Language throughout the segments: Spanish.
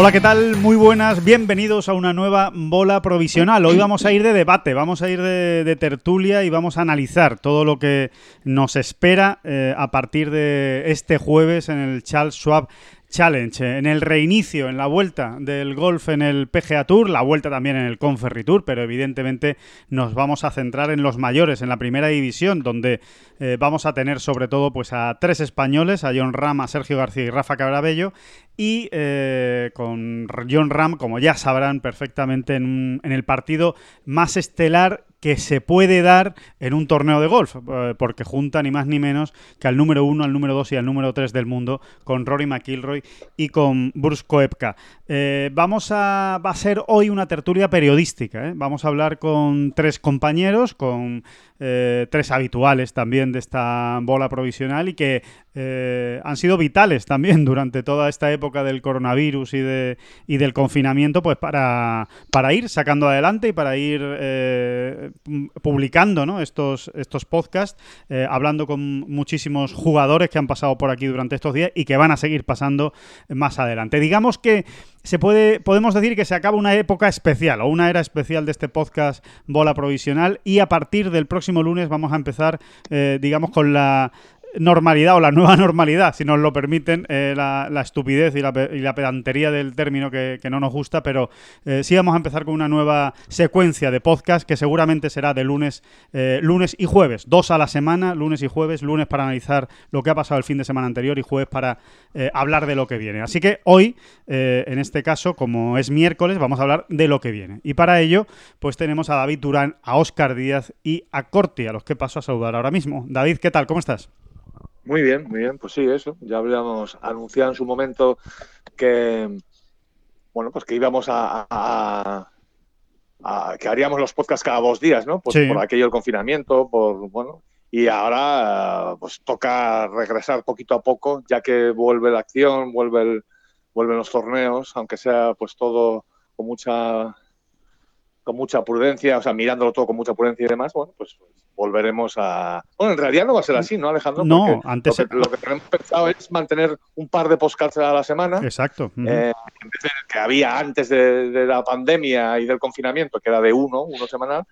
Hola, ¿qué tal? Muy buenas, bienvenidos a una nueva bola provisional. Hoy vamos a ir de debate, vamos a ir de, tertulia y vamos a analizar todo lo que nos espera eh, a partir de este jueves en el Charles Schwab Challenge, en el reinicio, en la vuelta del golf en el PGA Tour, la vuelta también en el Conferry Tour, pero evidentemente nos vamos a centrar en los mayores, en la primera división, donde eh, vamos a tener sobre todo pues a tres españoles, a John Ram, a Sergio García y Rafa Cabrabello, y eh, con John Ram, como ya sabrán perfectamente, en, en el partido más estelar que se puede dar en un torneo de golf, eh, porque junta ni más ni menos que al número uno, al número dos y al número tres del mundo, con Rory McIlroy y con Bruce Koepka. Eh, vamos a, va a ser hoy una tertulia periodística, ¿eh? vamos a hablar con tres compañeros, con eh, tres habituales también de esta bola provisional y que eh, han sido vitales también durante toda esta época del coronavirus y, de, y del confinamiento, pues para, para ir sacando adelante y para ir eh, pu- publicando ¿no? estos, estos podcasts, hablando con muchísimos jugadores que han pasado por aquí durante estos días y que van a seguir pasando más adelante. Digamos que se puede, podemos decir que se acaba una época especial o una era especial de este podcast Bola Provisional y a partir del próximo lunes vamos a empezar, eh, digamos, con la normalidad o la nueva normalidad, si nos lo permiten, eh, la, la estupidez y la, y la pedantería del término que, que no nos gusta, pero eh, sí vamos a empezar con una nueva secuencia de podcast que seguramente será de lunes, eh, lunes y jueves, dos a la semana, lunes y jueves, lunes para analizar lo que ha pasado el fin de semana anterior y jueves para hablar de lo que viene. Así que hoy, en este caso, como es miércoles, vamos a hablar de lo que viene. Y para ello, pues tenemos a David Durán, a Óscar Díaz y a Corti, a los que paso a saludar ahora mismo. David, ¿qué tal? ¿Cómo estás? Muy bien, muy bien, pues sí, eso. Ya habíamos anunciado en su momento que, bueno, pues que íbamos a, a- a- que haríamos los podcasts cada dos días, ¿no? Pues Sí. por aquello del confinamiento, por, bueno, y ahora pues toca regresar poquito a poco, ya que vuelve la acción, vuelve el- vuelven los torneos, aunque sea pues todo con mucha con mucha prudencia, o sea, mirándolo todo con mucha prudencia y demás, bueno, pues volveremos a... Bueno, en realidad no va a ser así, ¿no, Alejandro? No, antes- Lo que, lo que tenemos pensado es mantener un par de podcasts a la semana, Exacto. Eh, en vez del que había antes de, de la pandemia y del confinamiento, que era de uno, uno semanal,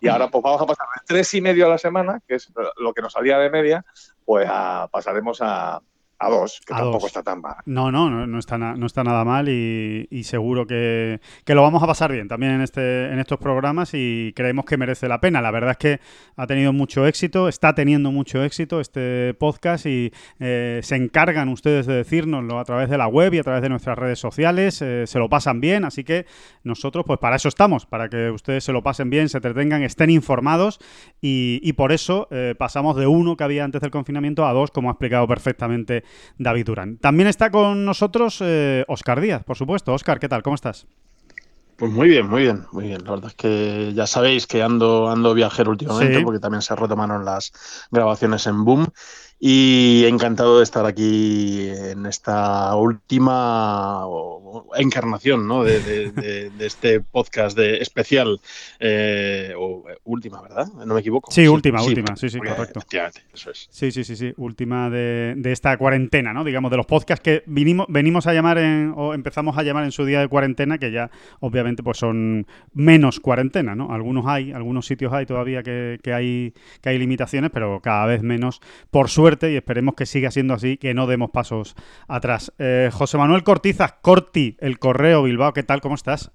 y ahora pues vamos a pasar de tres y medio a la semana, que es lo que nos salía de media, pues a- pasaremos a, a dos, que A tampoco dos. está tan mal. No, no, no, no está, no está nada mal y, y seguro que, que lo vamos a pasar bien también en, este, en estos programas y creemos que merece la pena. La verdad es que ha tenido mucho éxito, está teniendo mucho éxito este podcast y eh, se encargan ustedes de decírnoslo a través de la web y a través de nuestras redes sociales, eh, se lo pasan bien, así que nosotros pues para eso estamos, para que ustedes se lo pasen bien, se entretengan, estén informados y, y por eso eh, pasamos de uno que había antes del confinamiento a dos, como ha explicado perfectamente David Durán. También está con nosotros eh, Oscar Díaz, por supuesto. Oscar, ¿qué tal? ¿Cómo estás? Pues muy bien, muy bien, muy bien. La verdad es que ya sabéis que ando, ando viajero últimamente Sí. porque también se retomaron las grabaciones en Boom y encantado de estar aquí en esta última encarnación ¿no? de, de- de- de este podcast de especial eh, o eh, última, ¿verdad? No me equivoco. Sí, última, última. Sí, sí, porque correcto. Efectivamente, eso es. Sí, sí, sí, sí. Última de, de esta cuarentena, ¿no? Digamos, de los podcasts que vinimos, venimos a llamar en, o empezamos a llamar en su día de cuarentena, que ya obviamente pues son menos cuarentena, ¿no? Algunos hay, algunos sitios hay todavía que, que hay, que hay limitaciones, pero cada vez menos, por suerte, y esperemos que siga siendo así, que no demos pasos atrás. Eh, José Manuel Cortizas, Corti, el Correo Bilbao, ¿qué tal? ¿Cómo estás?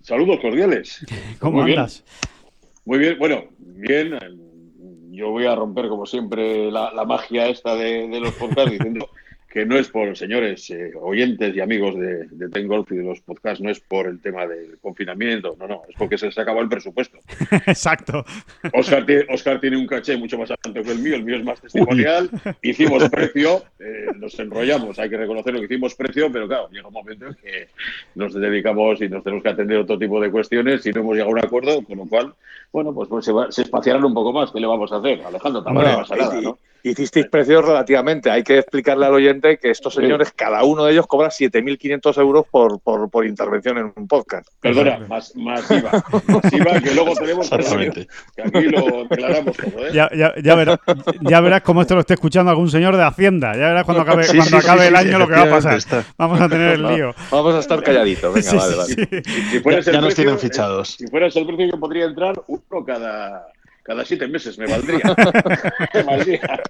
Saludos cordiales. ¿Cómo Muy bien. andas? Muy bien, bueno, bien. Yo voy a romper, como siempre, la, la magia esta de, de los podcasts diciendo que no es por, señores eh, oyentes y amigos de, de Ten Golf y de los podcasts, no es por el tema del confinamiento, no, no, es porque se les acabó el presupuesto. Exacto. Oscar, tiene- Oscar tiene un caché mucho más alto que el mío, el mío es más testimonial, hicimos precio, eh, nos enrollamos, hay que reconocer lo que hicimos precio, pero claro, llega un momento en que nos dedicamos y nos tenemos que atender a otro tipo de cuestiones y no hemos llegado a un acuerdo, con lo cual, bueno, pues, pues se, va- se espaciarán un poco más, ¿qué le vamos a hacer? Alejandro, tampoco Hombre, pasa nada, ¿no? Hicisteis precios relativamente. Hay que explicarle al oyente que estos señores, cada uno de ellos cobra 7.500 euros por, por, por intervención en un podcast. Perdona, más, masiva, masiva, que luego tenemos que, Exactamente. que aquí lo declaramos todo, ¿eh? Ya, ya, ya, verás, ya verás cómo esto lo esté escuchando algún señor de Hacienda. Ya verás cuando acabe, Sí, cuando sí, acabe sí, el sí, año lo que va a pasar. está. Vamos a tener el lío. Vamos a estar calladitos. Venga, Sí, vale, vale. sí. Si, si fueras Ya- nos precio, tienen eh, fichados. Si fueras el precio, yo podría entrar uno cada, cada siete meses, me valdría. me valdría.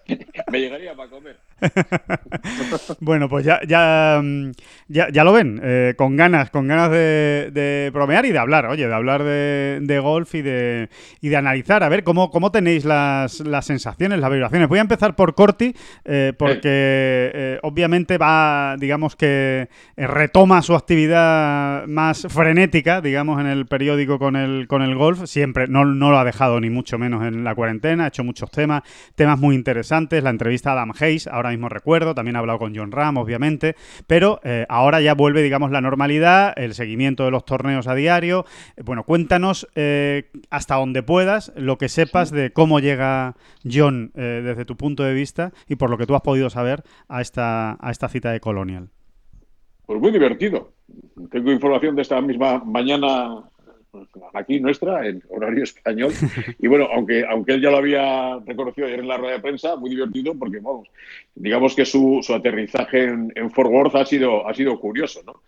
Me llegaría para comer. Bueno, pues ya, ya, mm, ya, ya lo ven, eh, con ganas, con ganas de, de bromear y de hablar, oye, de hablar de, golf y de, y de analizar, a ver cómo, cómo tenéis las, las sensaciones, las vibraciones. Voy a empezar por Corti, eh, porque eh, obviamente va, digamos que retoma su actividad más frenética, digamos, en el periódico con el, con el golf. Siempre, no, no lo ha dejado ni mucho menos en la cuarentena, ha hecho muchos temas, temas muy interesantes. La entrevista a Adam Hayes, ahora mismo recuerdo, también ha hablado con John Ram, obviamente, pero eh, ahora ya vuelve, digamos, la normalidad, el seguimiento de los torneos a diario. Eh, Bueno, cuéntanos eh, hasta donde puedas lo que sepas de cómo llega John eh, desde tu punto de vista y por lo que tú has podido saber a esta, a esta cita de Colonial. Pues muy divertido. Tengo información de esta misma mañana aquí nuestra, en horario español. Y bueno, aunque, aunque él ya lo había reconocido ayer en la rueda de prensa, muy divertido porque, vamos, digamos que su, su aterrizaje en, en Fort Worth ha sido, ha sido curioso, ¿no?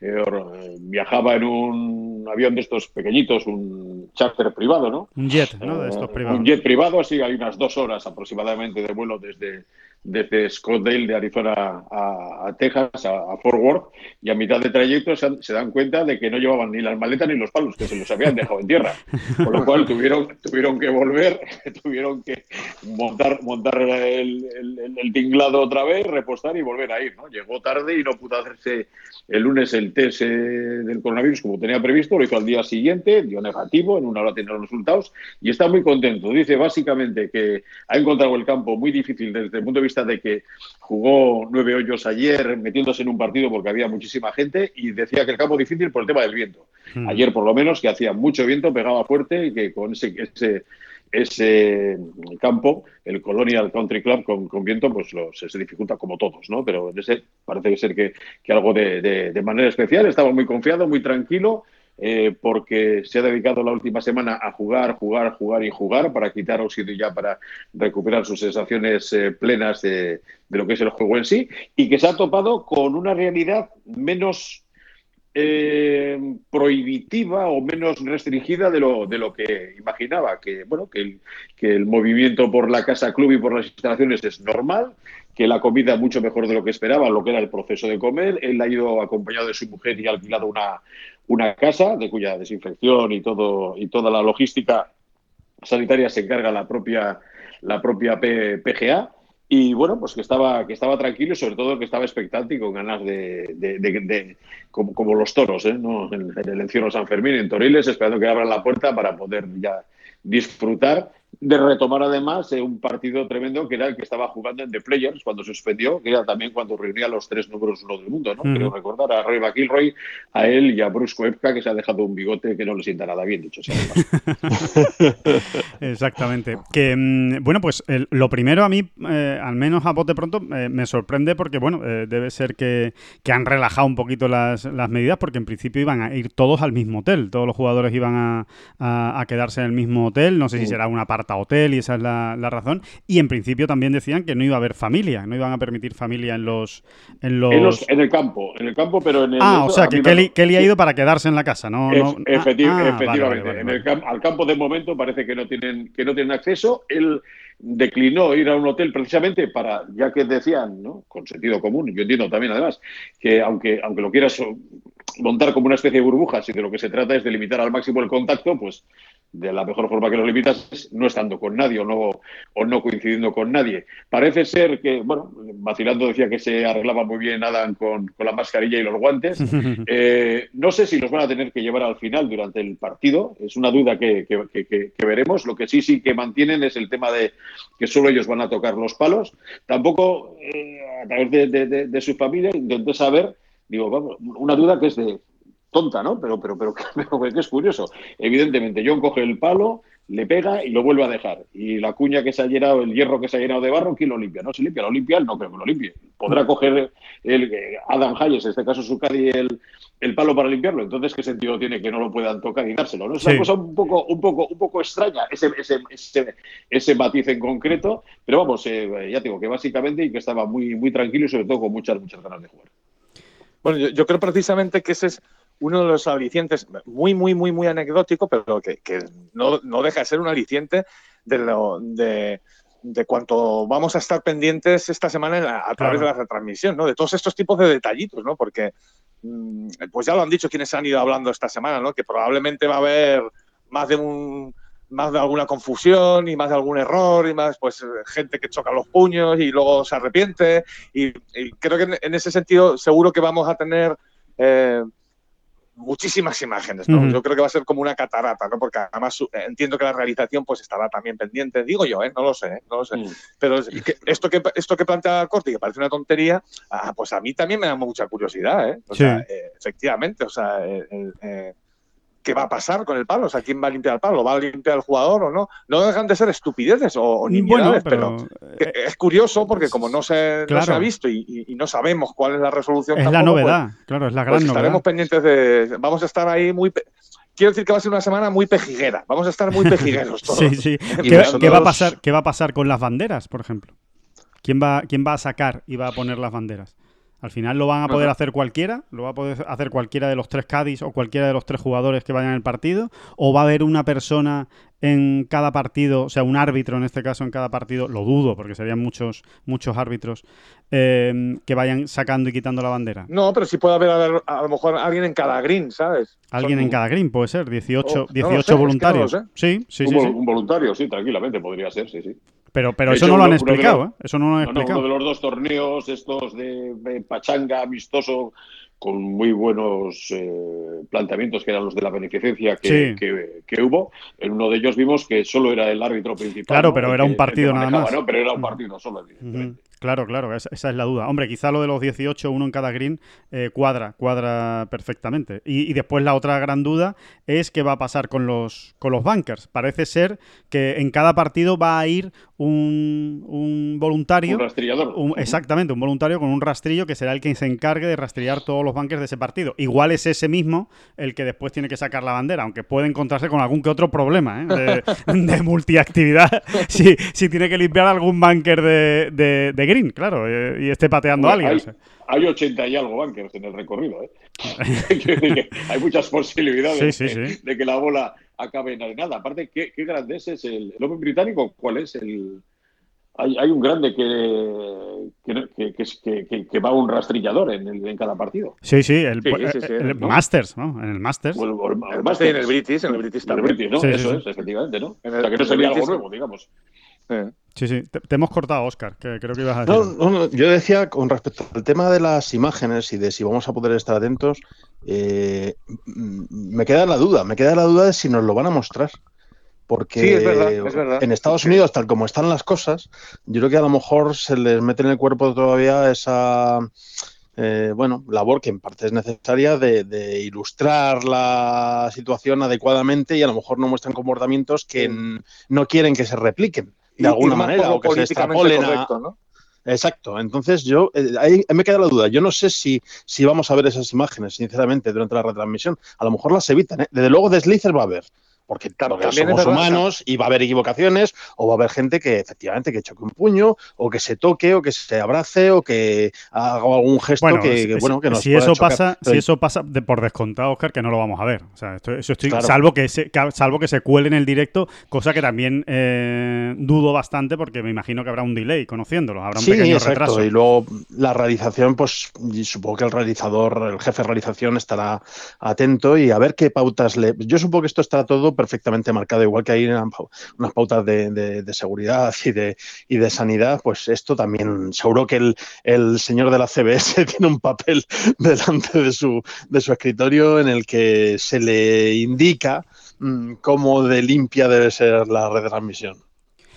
Eh, eh, viajaba en un avión de estos pequeñitos, un charter privado, ¿no? Un jet, ¿no? De estos Eh, privados. Un jet privado, así hay unas dos horas aproximadamente de vuelo desde, desde Scottsdale de Arizona a, a Texas, a, a Fort Worth, y a mitad de trayecto se, dan cuenta de que no llevaban ni las maletas ni los palos, que se los habían dejado en tierra. Con lo cual tuvieron, tuvieron que volver, tuvieron que montar, montar el, el- el- el tinglado otra vez, repostar y volver a ir. ¿no? Llegó tarde y no pudo hacerse el lunes el test eh, del coronavirus como tenía previsto, lo hizo al día siguiente, dio negativo, en una hora tiene los resultados y está muy contento. Dice básicamente que ha encontrado el campo muy difícil desde el punto de vista de que jugó nueve hoyos ayer metiéndose en un partido porque había muchísima gente y decía que el campo difícil por el tema del viento. Mm. Ayer por lo menos que hacía mucho viento, pegaba fuerte y que con ese, ese, ese campo, el Colonial Country Club con, con viento, pues lo- se, se dificulta como todos, ¿no? Pero en ese parece ser que, que algo de, de- de manera especial. Estaba muy confiado, muy tranquilo, eh, porque se ha dedicado la última semana a jugar, jugar, jugar y jugar para quitar y ya para recuperar sus sensaciones eh, plenas de, lo que es el juego en sí y que se ha topado con una realidad menos eh, prohibitiva o menos restringida de lo, de lo que imaginaba, que bueno, que que el movimiento por la casa club y por las instalaciones es normal, que la comida mucho mejor de lo que esperaba, lo que era el proceso de comer. Él ha ido acompañado de su mujer y ha alquilado una, una casa de cuya desinfección y todo y toda la logística sanitaria se encarga la propia la propia PGA y bueno pues que estaba que estaba tranquilo y sobre todo que estaba expectante y con ganas de, de- como, como los toros ¿eh? ¿no? en, en el encierro San Fermín en Toriles esperando que abran la puerta para poder ya disfrutar de retomar además eh, un partido tremendo que era el que estaba jugando en The Players cuando se suspendió, que era también cuando reunía a los tres números uno del mundo, ¿no? Ujú. Creo recordar a Roy McIlroy, a él y a Bruce Koepka, que se ha dejado un bigote que no le sienta nada bien, dicho sea. Exactamente. Que mm, bueno, pues el- lo primero a mí, eh, al menos a bote pronto, eh, me sorprende porque bueno, eh, debe ser que, que han relajado un poquito las, las medidas porque en principio iban a ir todos al mismo hotel, todos los jugadores iban a, a- a quedarse en el mismo hotel, no sé si Mm. será un aparta hotel y esa es la, la razón. Y en principio también decían que no iba a haber familia, no iban a permitir familia en los en los. En, los- en el campo, en el campo, pero en el. ah, o sea que me- Kelly, Kelly ha ido para quedarse en la casa, ¿no? No- ah, efecti- ah, efectivamente, vale, vale, en el al campo de momento parece que no tienen que no tienen acceso. Él declinó ir a un hotel precisamente para, ya que decían, ¿no? con sentido común, yo entiendo también además, que aunque, aunque lo quieras montar como una especie de burbuja, si de lo que se trata es de limitar al máximo el contacto, pues de la mejor forma que los limitas es no estando con nadie o no, o no coincidiendo con nadie. Parece ser que, bueno, vacilando decía que se arreglaba muy bien Adam con, con la mascarilla y los guantes. Eh, no sé si los van a tener que llevar al final durante el partido, es una duda que, que, que, veremos. Lo que sí, sí que mantienen es el tema de que solo ellos van a tocar los palos. Tampoco, eh, a través de, de, de, su familia, intenté saber, digo, vamos, una duda que es de tonta, ¿no? Pero, pero, pero, pero, que es curioso. Evidentemente, John coge el palo, le pega y lo vuelve a dejar. Y la cuña que se ha llenado, el hierro que se ha llenado de barro, ¿quién lo limpia? No se limpia, lo limpia no creo que lo limpie. Podrá coger el, Adam Hayes, en este caso su caddy, el, el palo para limpiarlo. Entonces, ¿qué sentido tiene que no lo puedan tocar y dárselo? ¿no? Es una cosa un poco, un poco, un poco extraña, ese, ese, ese, ese matiz en concreto, pero vamos, eh, ya digo que básicamente y que estaba muy, muy tranquilo y sobre todo con muchas, muchas ganas de jugar. Bueno, yo, yo creo precisamente que ese es uno de los alicientes muy, muy, muy, muy anecdótico, pero que, que no, no, deja de ser un aliciente de, lo, de, de cuanto vamos a estar pendientes esta semana a, a través de la retransmisión, ¿no? De todos estos tipos de detallitos, ¿no? Porque, mmm, pues ya lo han dicho quienes han ido hablando esta semana, ¿no? Que probablemente va a haber más de un más de alguna confusión y más de algún error y más pues gente que choca los puños y luego se arrepiente y, y creo que en, en, ese sentido seguro que vamos a tener eh, muchísimas imágenes, ¿no? Uh -huh. Yo creo que va a ser como una catarata, ¿no? Porque además entiendo que la realización pues estará también pendiente, digo yo, ¿eh? No lo sé, ¿eh? no lo sé. Uh -huh. Pero esto que esto que plantea Corti, que parece una tontería, ah, pues a mí también me da mucha curiosidad, ¿eh? O sí. sea, eh, efectivamente, o sea, eh, qué va a pasar con el palo, o sea, quién va a limpiar el palo, ¿Lo va a limpiar el jugador o no. No dejan de ser estupideces o, o bueno, pero, pero, es curioso porque como no se, claro. no se ha visto y, y, y, no sabemos cuál es la resolución. Es tampoco, la novedad, pues, claro, es la gran pues novedad. Estaremos pendientes de, vamos a estar ahí muy, quiero decir que va a ser una semana muy pejiguera. Vamos a estar muy pejigueros todos. sí, sí. ¿Qué, ¿Qué, va a pasar, ¿Qué va a pasar con las banderas, por ejemplo? ¿Quién va, ¿Quién va a sacar y va a poner las banderas? Al final lo van a poder hacer cualquiera, lo va a poder hacer cualquiera de los tres Cádiz o cualquiera de los tres jugadores que vayan al partido, o va a haber una persona en cada partido, o sea, un árbitro en este caso en cada partido, lo dudo, porque serían muchos, muchos árbitros eh, que vayan sacando y quitando la bandera. No, pero sí puede haber a, a lo mejor alguien en cada green, ¿sabes? Alguien Son... en cada green, puede ser, 18, oh, 18 no sé, voluntarios. Es que no sí, sí, un, sí, sí. Un voluntario, sí, tranquilamente podría ser, sí, sí. Pero, pero eso no lo han explicado, ¿eh? Eso no lo han no, explicado. uno de los dos torneos, estos de, de pachanga amistoso, con muy buenos eh, planteamientos que eran los de la beneficencia que, sí. que, que, hubo. En uno de ellos vimos que solo era el árbitro principal. Claro, ¿no? pero era un partido nada más. ¿no? Pero era un partido solo, evidentemente. Uh -huh. Claro, claro, esa, esa, es la duda. Hombre, quizá lo de los 18, uno en cada green, eh, cuadra, cuadra perfectamente. Y, y, después la otra gran duda es qué va a pasar con los, con los bunkers. Parece ser que en cada partido va a ir un, un voluntario. Un rastrillador. Un, exactamente, un voluntario con un rastrillo que será el que se encargue de rastrillar todos los bunkers de ese partido. Igual es ese mismo el que después tiene que sacar la bandera, aunque puede encontrarse con algún que otro problema ¿eh? de, de, multiactividad si, si, tiene que limpiar algún bunker de, de, de green, claro, eh, y esté pateando bueno, a alguien. Hay, hay 80 y algo bunkers en el recorrido, ¿eh? hay muchas posibilidades sí, sí, sí. De, de, que la bola acabe en arenada. Aparte, ¿qué, qué grande es, es el, el Open británico? ¿Cuál es el...? Hay, hay, un grande que, que, que, que, va un rastrillador en, el, en, cada partido. Sí, sí, el, el ¿no? Masters, ¿no? En el Masters. O el, o el, el Masters y en el British, en el British también. El British, ¿no? Eso es, efectivamente, ¿no? o sea, que no sería algo nuevo, digamos. Sí, sí. Te, te, hemos cortado, Oscar, que creo que ibas a decir. No, no, no, yo decía con respecto al tema de las imágenes y de si vamos a poder estar atentos, eh, me queda la duda, me queda la duda de si nos lo van a mostrar. Porque sí, es verdad, es verdad. en Estados Unidos, tal como están las cosas, yo creo que a lo mejor se les mete en el cuerpo todavía esa eh, bueno, labor que en parte es necesaria de, de, ilustrar la situación adecuadamente y a lo mejor no muestran comportamientos que no quieren que se repliquen de y, alguna y manera o que se extrapolen correcto, a... ¿no? Exacto, entonces yo, eh, ahí me queda la duda, yo no sé si, si vamos a ver esas imágenes, sinceramente, durante la retransmisión, a lo mejor las evitan, ¿eh? desde luego deslices va a haber, porque claro, somos humanos y va a haber equivocaciones o va a haber gente que efectivamente que choque un puño o que se toque o que se abrace o que haga algún gesto bueno, que, si, bueno que nos si eso chocar. pasa Pero... si eso pasa de, por descontado Oscar que no lo vamos a ver o sea esto, eso estoy claro. salvo que se, salvo que se cuele en el directo cosa que también eh, dudo bastante porque me imagino que habrá un delay conociéndolo habrá un sí, pequeño exacto. retraso y luego la realización pues supongo que el realizador el jefe de realización estará atento y a ver qué pautas le yo supongo que esto estará todo perfectamente marcado, igual que hay unas pautas de, seguridad y de, y de sanidad, pues esto también, seguro que el, señor de la CBS tiene un papel delante de su, de su escritorio en el que se le indica mm, cómo de limpia debe ser la retransmisión.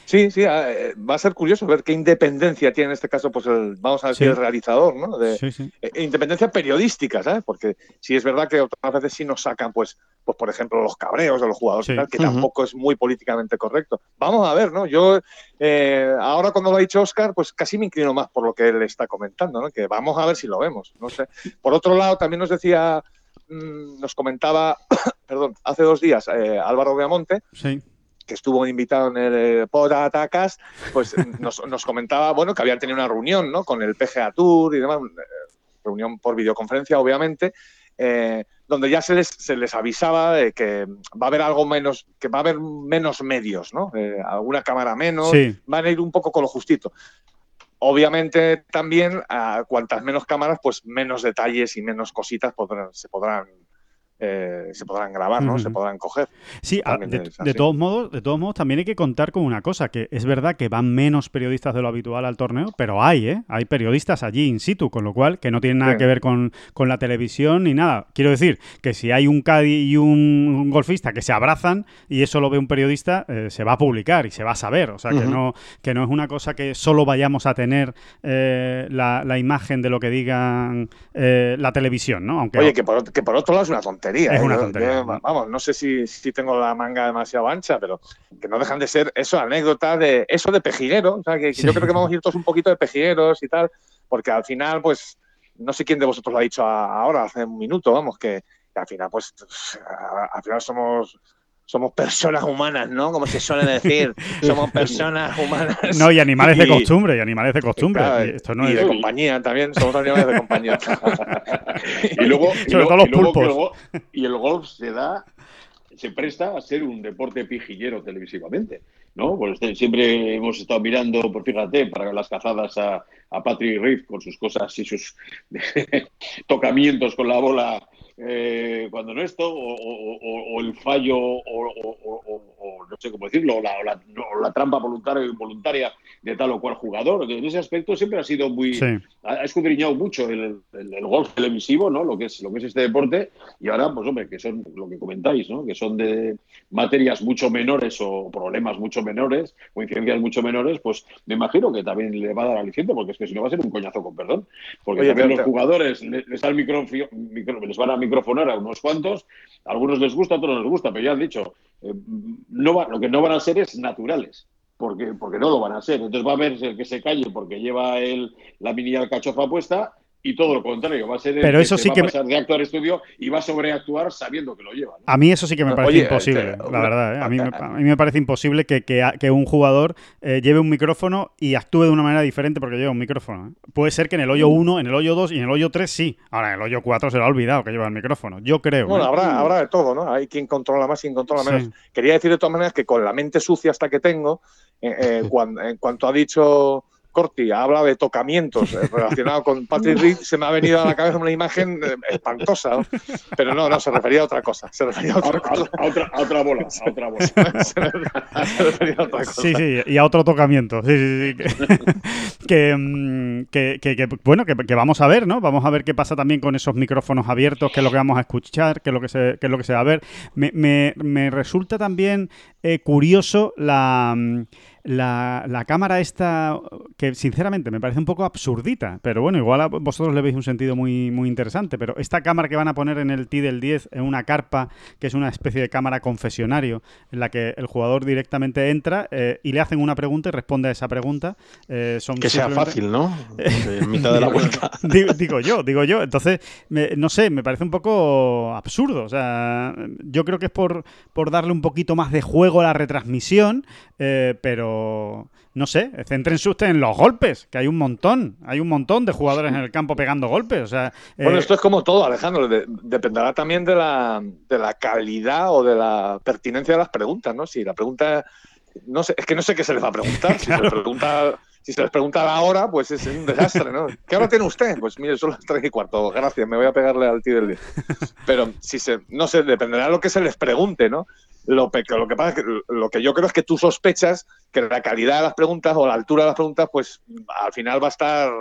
Sí, sí, ah, eh, va a ser curioso ver qué independencia tiene en este caso, pues el, vamos a decir, el realizador, ¿no? De, eh, independencia periodística, ¿sabes? Porque sí es verdad que otras veces sí nos sacan, pues, pues por ejemplo, los cabreos de los jugadores, que tampoco es muy políticamente correcto. Vamos a ver, ¿no? Yo, eh, ahora cuando lo ha dicho Oscar, pues casi me inclino más por lo que él está comentando, ¿no? Que vamos a ver si lo vemos, no sé. Por otro lado, también nos decía, mm, nos comentaba, perdón, hace dos días Álvaro Beamonte, sí que estuvo invitado en el eh, Pod Atacas, pues nos, comentaba, bueno, que habían tenido una reunión, ¿no? Con el PGA Tour y demás, eh, reunión por videoconferencia, obviamente, eh, donde ya se les, se les avisaba de que va a haber algo menos, que va a haber menos medios, ¿no? alguna cámara menos, van a ir un poco con lo justito. Obviamente también, a cuantas menos cámaras, pues menos detalles y menos cositas se podrán eh, se podrán grabar, ¿no? Se podrán coger. Sí, ah, de, todos modos, de todos modos, también hay que contar con una cosa, que es verdad que van menos periodistas de lo habitual al torneo, pero hay, ¿eh? Hay periodistas allí in situ, con lo cual, que no tienen nada que ver con, la televisión ni nada. Quiero decir que si hay un Cádiz y un, golfista que se abrazan y eso lo ve un periodista, eh, se va a publicar y se va a saber. O sea, que, no, que no es una cosa que solo vayamos a tener eh, la, imagen de lo que digan la televisión, ¿no? Aunque, Oye, que por, que por otro lado es una tontería es una tontería. vamos, no sé si, si, tengo la manga demasiado ancha, pero que no dejan de ser eso, anécdota de eso de pejiguero. O sea, que, yo creo que vamos a ir todos un poquito de pejigueros y tal, porque al final, pues, no sé quién de vosotros lo ha dicho ahora, hace un minuto, vamos, que, al final, pues, al final somos somos personas humanas, ¿no? Como se suele decir, somos personas humanas. No, y animales de costumbre, y animales de costumbre. y, esto no y de compañía también, somos animales de compañía. y luego, Sobre todo los pulpos. y el golf se da, se presta a ser un deporte pijillero televisivamente. ¿no? Pues este, siempre hemos estado mirando, por fíjate, para las cazadas a, a Patrick Reed con sus cosas y sus tocamientos con la bola eh, cuando no esto, o, el fallo, o, no sé cómo decirlo, o la, la, trampa voluntaria o involuntaria de tal o cual jugador. En ese aspecto siempre ha sido muy. Ha escudriñado mucho el, el, golf televisivo, ¿no? Lo que, es, lo que es este deporte. Y ahora, pues hombre, que son lo que comentáis, ¿no? Que son de materias mucho menores o problemas mucho menores, o incidencias mucho menores, pues me imagino que también le va a dar aliciente, porque es que si no va a ser un coñazo con perdón. Porque también los jugadores les, les, les van a microfonar a unos cuantos, a algunos les gusta, a otros no les gusta, pero ya han dicho, eh, no lo que no van a ser es naturales. Porque, porque no lo van a ser. Entonces va a haber el que se calle porque lleva el, la mini alcachofa puesta y todo lo contrario, va a ser el Pero eso sí va que a pasar de actuar estudio y va a sobreactuar sabiendo que lo lleva. A mí eso sí que me parece imposible, la verdad. ¿eh? A, mí me, a, mí me, parece imposible que, que, un jugador eh, lleve un micrófono y actúe de una manera diferente porque lleva un micrófono. ¿eh? Puede ser que en el hoyo 1, en el hoyo 2 y en el hoyo 3 sí. Ahora en el hoyo 4 se lo ha olvidado que lleva el micrófono. Yo creo. Bueno, habrá, habrá de todo, ¿no? Hay quien controla más y quien controla menos. Quería decir de todas maneras que con la mente sucia hasta que tengo, cuando, en cuanto ha dicho Corti habla de tocamientos eh, relacionado con Patrick Reed, se me ha venido a la cabeza una imagen eh, espantosa, pero no, no, se refería a otra cosa. Se refería a otra, cosa. A, otra, a otra, bola, a otra bola. se, refería a otra cosa. Sí, sí, y a otro tocamiento. Sí, sí, sí. Mm, que, que, que, bueno, que, vamos a ver, ¿no? Vamos a ver qué pasa también con esos micrófonos abiertos, qué es lo que vamos a escuchar, qué es lo que se, qué es lo que se va a ver. Me, me, me resulta también eh, curioso la... La, la, cámara esta, que sinceramente me parece un poco absurdita, pero bueno, igual a vosotros le veis un sentido muy, muy interesante, pero esta cámara que van a poner en el T del 10, en una carpa, que es una especie de cámara confesionario, en la que el jugador directamente entra eh, y le hacen una pregunta y responde a esa pregunta. Eh, son que sea fácil, ¿no? en mitad de la vuelta. digo, yo, digo yo. Entonces, no sé, me parece un poco absurdo. O sea, yo creo que es por, por darle un poquito más de juego a la retransmisión, eh, pero no sé, céntrense ustedes en los golpes, que hay un montón, hay un montón de jugadores en el campo pegando golpes. O sea, bueno, eh, esto es como todo, Alejandro, dependerá también de la, de la calidad o de la pertinencia de las preguntas, ¿no? Si la pregunta, no sé, es que no sé qué se les va a preguntar, si se les pregunta si se les pregunta la hora, pues es un desastre, ¿no? ¿Qué hora tiene usted? Pues mire, son las 3 y cuarto. Gracias, me voy a pegarle al tío del día. Pero si se, no sé, dependerá de lo que se les pregunte, ¿no? Lo, lo que pasa es que lo que yo creo es que tú sospechas que la calidad de las preguntas o la altura de las preguntas, pues al final va a estar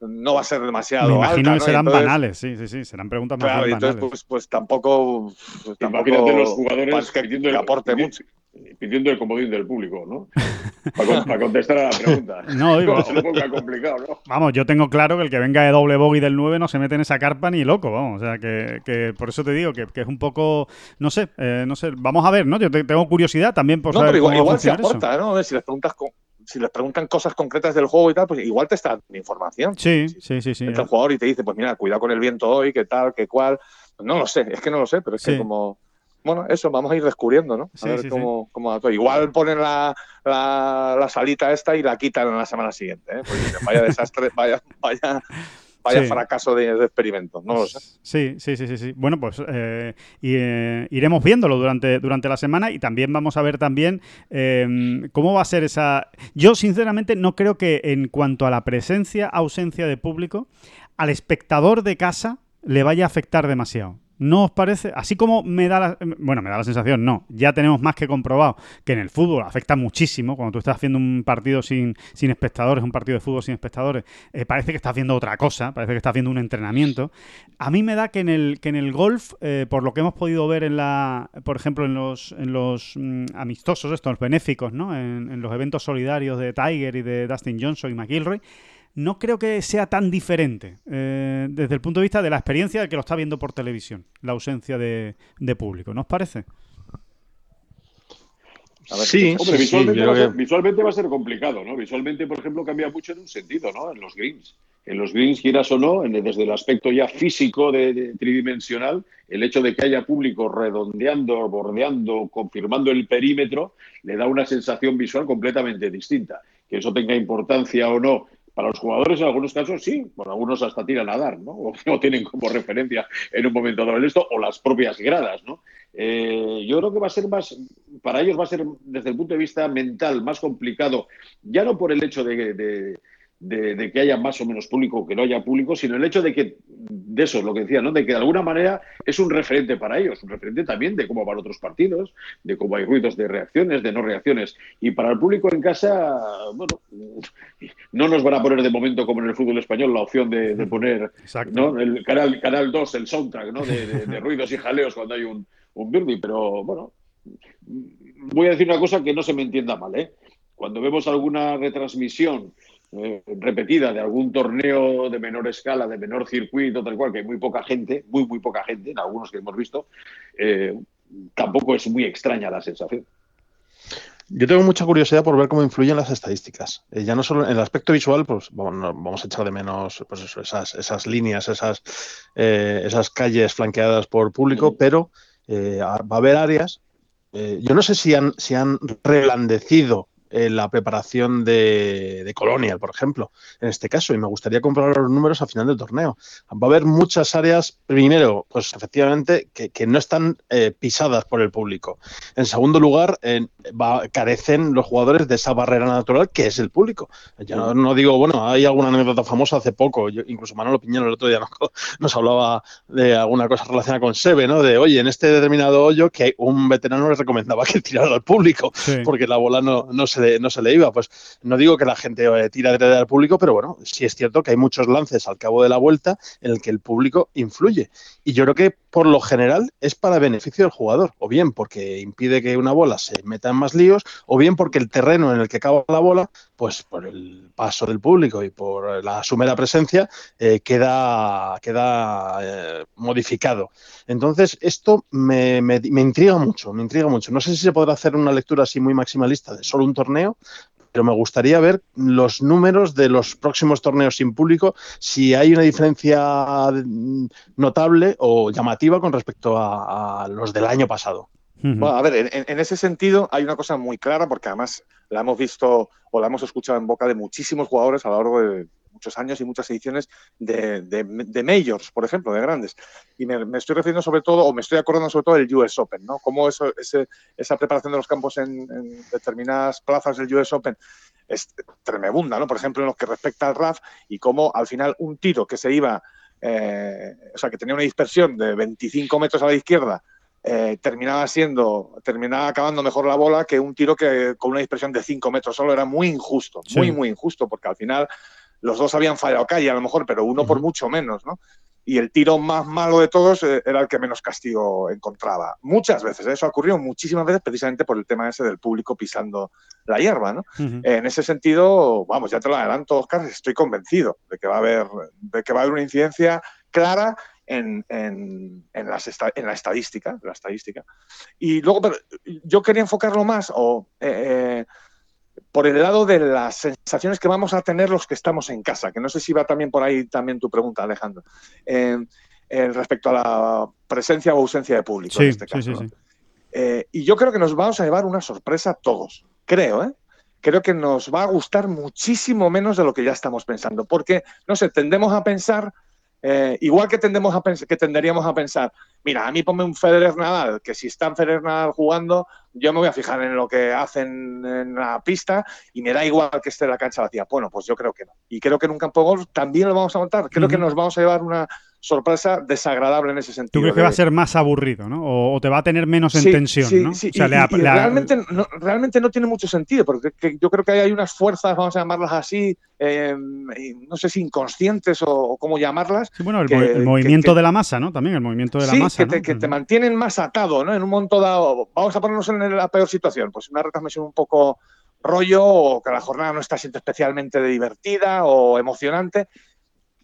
no va a ser demasiado. Me imagino alta, que serán banales, sí, sí, sí, serán preguntas más claro, banales. Entonces, pues, pues tampoco, pues, tampoco los jugadores que, pidiendo que el, aporte pidiendo, mucho. Pidiendo el comodín del público, ¿no? Para, para contestar a la pregunta. No, digo, se le ponga complicado, ¿no? Vamos, yo tengo claro que el que venga de doble bogey del 9 no se mete en esa carpa ni loco, vamos. O sea, que, que por eso te digo que, que es un poco, no sé, eh, no sé. Vamos a ver, ¿no? Yo te, tengo curiosidad también por No, saber pero igual, cómo igual se aporta, ¿no? Si les preguntas con- si les preguntan cosas concretas del juego y tal, pues igual te está dando información. Sí, sí, sí, sí. Entra el jugador y te dice, pues mira, cuidado con el viento hoy, qué tal, qué cual. No lo sé, es que no lo sé, pero es Sí. que como. Bueno, eso vamos a ir descubriendo, ¿no? A Sí, ver sí, cómo, cómo. Igual ponen la, la, la salita esta y la quitan en la semana siguiente, ¿eh? Dicen, vaya desastre, vaya, vaya, vaya fracaso de, de experimento. No lo sé. Sí, sí, sí, sí, sí. Bueno, pues eh, y, eh, iremos viéndolo durante, durante la semana y también vamos a ver también eh, cómo va a ser esa... Yo sinceramente no creo que en cuanto a la presencia, ausencia de público, al espectador de casa le vaya a afectar demasiado. ¿No os parece? Así como me da la, bueno, me da la sensación, no, ya tenemos más que comprobado que en el fútbol afecta muchísimo cuando tú estás haciendo un partido sin, sin espectadores, un partido de fútbol sin espectadores, eh, parece que estás viendo otra cosa, parece que estás viendo un entrenamiento. A mí me da que en el, que en el golf, eh, por lo que hemos podido ver en la, por ejemplo, en los, en los mm, amistosos, estos benéficos, ¿no? En, en los eventos solidarios de Tiger y de Dustin Johnson y McIlroy, no creo que sea tan diferente eh, desde el punto de vista de la experiencia del que lo está viendo por televisión, la ausencia de, de público. ¿No os parece? A ver, sí, Hombre, sí, visualmente, va a ser, que- visualmente va a ser complicado, ¿no? Visualmente, por ejemplo, cambia mucho en un sentido, ¿no? En los greens. En los greens, quieras o no, en- desde el aspecto ya físico de, de tridimensional, el hecho de que haya público redondeando, bordeando, confirmando el perímetro, le da una sensación visual completamente distinta. Que eso tenga importancia o no para los jugadores, en algunos casos sí, por algunos hasta tiran a dar, ¿no? O tienen como referencia en un momento dado esto, o las propias gradas, ¿no? Eh, yo creo que va a ser más, para ellos va a ser desde el punto de vista mental más complicado, ya no por el hecho de, de- de- de que haya más o menos público o que no haya público, sino el hecho de que, de eso, lo que decía, ¿no? De que de alguna manera es un referente para ellos, un referente también de cómo van otros partidos, de cómo hay ruidos de reacciones, de no reacciones. Y para el público en casa, bueno, no nos van a poner de momento como en el fútbol español la opción de, de poner. ¿no? El canal, canal 2, el soundtrack, ¿no? De ruidos y jaleos cuando hay un, un birdie, pero bueno, voy a decir una cosa que no se me entienda mal, ¿eh? Cuando vemos alguna retransmisión eh, repetida de algún torneo de menor escala, de menor circuito, tal cual, que hay muy poca gente, muy, muy poca gente, en algunos que hemos visto, eh, tampoco es muy extraña la sensación. Yo tengo mucha curiosidad por ver cómo influyen las estadísticas. Eh, ya no solo en el aspecto visual, pues vamos, a echar de menos pues eso, esas, esas líneas, esas, eh, esas calles flanqueadas por público, pero eh, va a haber áreas. yo no sé si han, si han reblandecido eh, la preparación de, de Colonial, por ejemplo, en este caso, y me gustaría comprobar los números al final del torneo. Va a haber muchas áreas, primero, pues efectivamente, que, que no están eh, pisadas por el público. En segundo lugar, eh, va- carecen los jugadores de esa barrera natural que es el público. Ya no, no digo, bueno, hay alguna anécdota famosa hace poco, yo- incluso Manolo Piñero el otro día nos, nos hablaba de alguna cosa relacionada con Sebe, ¿no? De, oye, en este determinado hoyo que un veterano le recomendaba que tirara al público Sí. porque la bola no, no, se no se le iba. Pues no digo que la gente eh, tira detrás del público, pero bueno, sí es cierto que hay muchos lances al cabo de la vuelta en el que el público influye. Y yo creo que por lo general es para beneficio del jugador, o bien porque impide que una bola se meta en más líos, o bien porque el terreno en el que acaba la bola, pues por el paso del público y por la sumera presencia, eh, queda, queda eh, modificado. Entonces, esto me, me- me intriga mucho, me intriga mucho. No sé si se podrá hacer una lectura así muy maximalista de solo un torneo, pero me gustaría ver los números de los próximos torneos sin público, si hay una diferencia notable o llamativa con respecto a, a los del año pasado. Bueno, a ver, en- en ese sentido hay una cosa muy clara, porque además la hemos visto o la hemos escuchado en boca de muchísimos jugadores a lo largo de muchos años y muchas ediciones de, de- de majors, por ejemplo, de grandes. Y me, me estoy refiriendo sobre todo, o me estoy acordando sobre todo del US Open, ¿no? Cómo eso, ese- esa preparación de los campos en, en determinadas plazas del US Open es tremebunda, ¿no? Por ejemplo, en lo que respecta al RAF y cómo al final un tiro que se iba, eh, o sea, que tenía una dispersión de 25 metros a la izquierda eh, terminaba siendo, terminaba acabando mejor la bola que un tiro que con una dispersión de 5 metros solo era muy injusto, muy, muy injusto, porque al final los dos habían fallado calle a lo mejor, pero uno por mucho menos, ¿no? y el tiro más malo de todos eh, era el que menos castigo encontraba. Muchas veces, ¿eh? eso ha ocurrido muchísimas veces precisamente por el tema ese del público pisando la hierba. ¿no? En ese sentido, vamos, ya te lo adelanto, Oscar, estoy convencido de que va a haber, de que va a haber una incidencia clara en, en, en, las en la estadística, la estadística. Y luego, pero yo quería enfocarlo más, o eh, por el lado de las sensaciones que vamos a tener los que estamos en casa, que no sé si va también por ahí también tu pregunta, Alejandro, eh, eh, respecto a la presencia o ausencia de público en este caso. Eh, y yo creo que nos vamos a llevar una sorpresa todos, creo, ¿eh? Creo que nos va a gustar muchísimo menos de lo que ya estamos pensando, porque, no sé, tendemos a pensar eh, igual que, tendemos a que tenderíamos a pensar, mira, a mí ponme un Federer Nadal, que si está en Federer Nadal jugando, yo me voy a fijar en lo que hacen en la pista y me da igual que esté la cancha vacía. Bueno, pues yo creo que no. Y creo que en un campo de golf también lo vamos a montar. Creo que nos vamos a llevar una sorpresa desagradable en ese sentido. ¿Tú crees que va a ser más aburrido, ¿no? O, te va a tener menos en tensión, ¿no? Realmente, no, realmente no tiene mucho sentido, porque yo creo que hay unas fuerzas, vamos a llamarlas así, eh, no sé si inconscientes o, cómo llamarlas. bueno, el, movimiento de la masa, ¿no? También el movimiento de la masa. Que, te, que te mantienen más atado, ¿no? En un momento dado, vamos a ponernos en la peor situación, pues una retransmisión un poco rollo o que la jornada no está siendo especialmente divertida o emocionante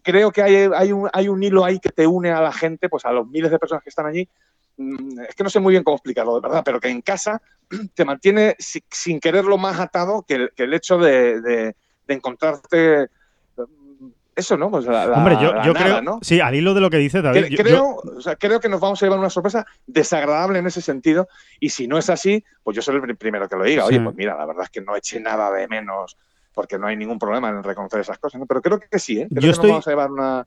creo que hay, hay, un, hay un hilo ahí que te une a la gente, pues a los miles de personas que están allí. Mm, es que no sé muy bien cómo explicarlo, de verdad, pero que en casa te mantiene sin quererlo más atado que el, hecho de, encontrarte mm, eso, ¿no? Pues Hombre, yo, creo, ¿no? sí, al hilo de lo que dice David. Creo, creo que nos vamos a llevar una sorpresa desagradable en ese sentido y si no es así, pues yo soy el primero que lo diga. Oye, pues mira, la verdad es que no eché nada de menos porque no hay ningún problema en reconocer esas cosas, pero creo que sí, ¿eh? yo, estoy,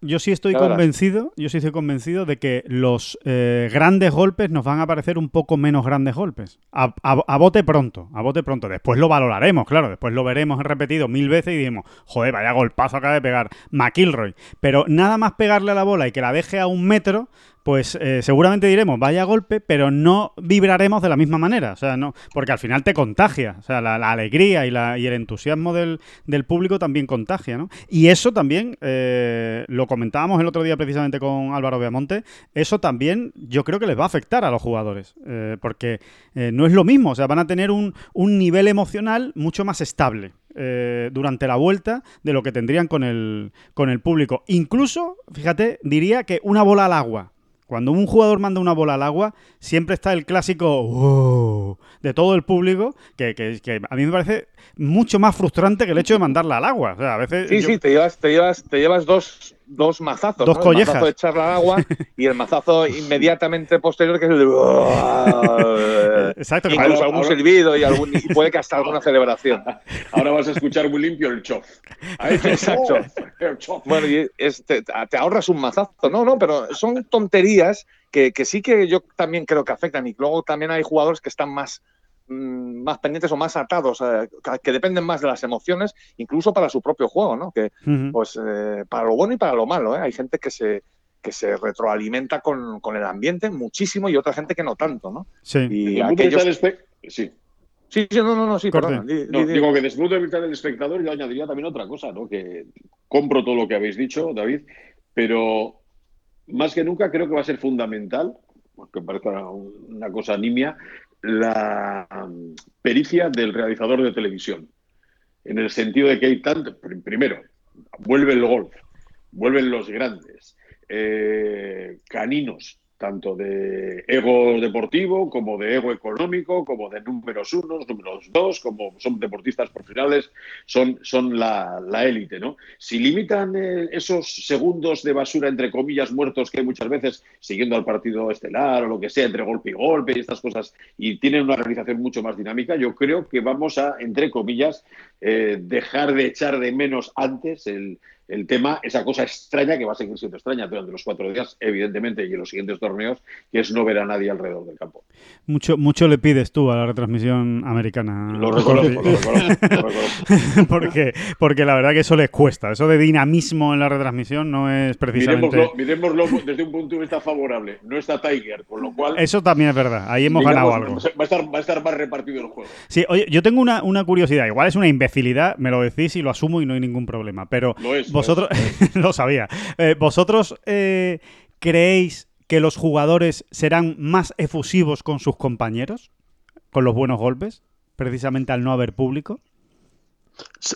yo sí estoy convencido, yo sí estoy convencido de que los eh, grandes golpes nos van a parecer un poco menos grandes golpes. A, bote pronto, a bote pronto. Después lo valoraremos, claro, después lo veremos repetido mil veces y diremos, joder, vaya golpazo acaba de pegar McIlroy. Pero nada más pegarle a la bola y que la deje a un metro, pues eh, seguramente diremos vaya golpe, pero no vibraremos de la misma manera. O sea, no, porque al final te contagia. O sea, la, alegría y, la, y, el entusiasmo del, público también contagia, ¿no? Y eso también, eh, lo comentábamos el otro día precisamente con Álvaro Beamonte, eso también yo creo que les va a afectar a los jugadores. Eh, porque no es lo mismo. O sea, van a tener un, nivel emocional mucho más estable. durante la vuelta de lo que tendrían con el público. Incluso, fíjate, diría que una bola al agua. Cuando un jugador manda una bola al agua, siempre está el clásico de todo el público, que, que, a mí me parece mucho más frustrante que el hecho de mandarla al agua. O sea, a veces sí, sí, te llevas, te llevas, te llevas dos, dos mazazos. Dos collejas. El mazazo de echarla al agua y el mazazo inmediatamente posterior, que es el de. Exacto. Incluso algún silbido y, algún, y puede que hasta alguna celebración. Ahora vas a escuchar muy limpio el chof. Exacto. Bueno, y te, te, ahorras un mazazo. No, no, pero son tonterías que, que sí que yo también creo que afectan. Y luego también hay jugadores que están más Mm, más pendientes o más atados, eh, que dependen más de las emociones, incluso para su propio juego, ¿no? Que, pues, eh, para lo bueno y para lo malo, ¿eh? Hay gente que se, que se retroalimenta con, el ambiente muchísimo y otra gente que no tanto, ¿no? Sí. Y Sí. Sí, sí, no, no, no, sí, perdón. digo que desde el punto de vista del espectador yo añadiría también otra cosa, ¿no? Que compro todo lo que habéis dicho, David, pero más que nunca creo que va a ser fundamental, porque parece una cosa nimia, la pericia del realizador de televisión, en el sentido de que hay tanto, primero, vuelve el golf, vuelven los grandes, eh, caninos, tanto de ego deportivo como de ego económico, como de números uno, números dos, como son deportistas profesionales, son, son la, élite, ¿no? Si limitan eh, esos segundos de basura, entre comillas, muertos que hay muchas veces siguiendo al partido estelar o lo que sea, entre golpe y golpe y estas cosas, y tienen una realización mucho más dinámica, yo creo que vamos a, entre comillas, eh, dejar de echar de menos antes el, el tema, esa cosa extraña que va a seguir siendo extraña durante los cuatro días, evidentemente, y en los siguientes torneos, que es no ver a nadie alrededor del campo. Mucho, mucho le pides tú a la retransmisión americana. Lo reconozco, lo reconozco, lo reconozco. porque, porque la verdad que eso les cuesta. Eso de dinamismo en la retransmisión no es precisamente. Miremoslo, miremoslo desde un punto de vista favorable. No está Tiger, con lo cual. Eso también es verdad. Ahí hemos ganado algo. Va a, estar, va a estar más repartido el juego. Sí, oye, yo tengo una, una curiosidad. Igual es una imbecilidad, me lo decís y lo asumo y no hay ningún problema. Pero Lo es, vosotros, lo sabía. Eh, ¿Vosotros eh, creéis que los jugadores serán más efusivos con sus compañeros? ¿Con los buenos golpes? Precisamente al no haber público.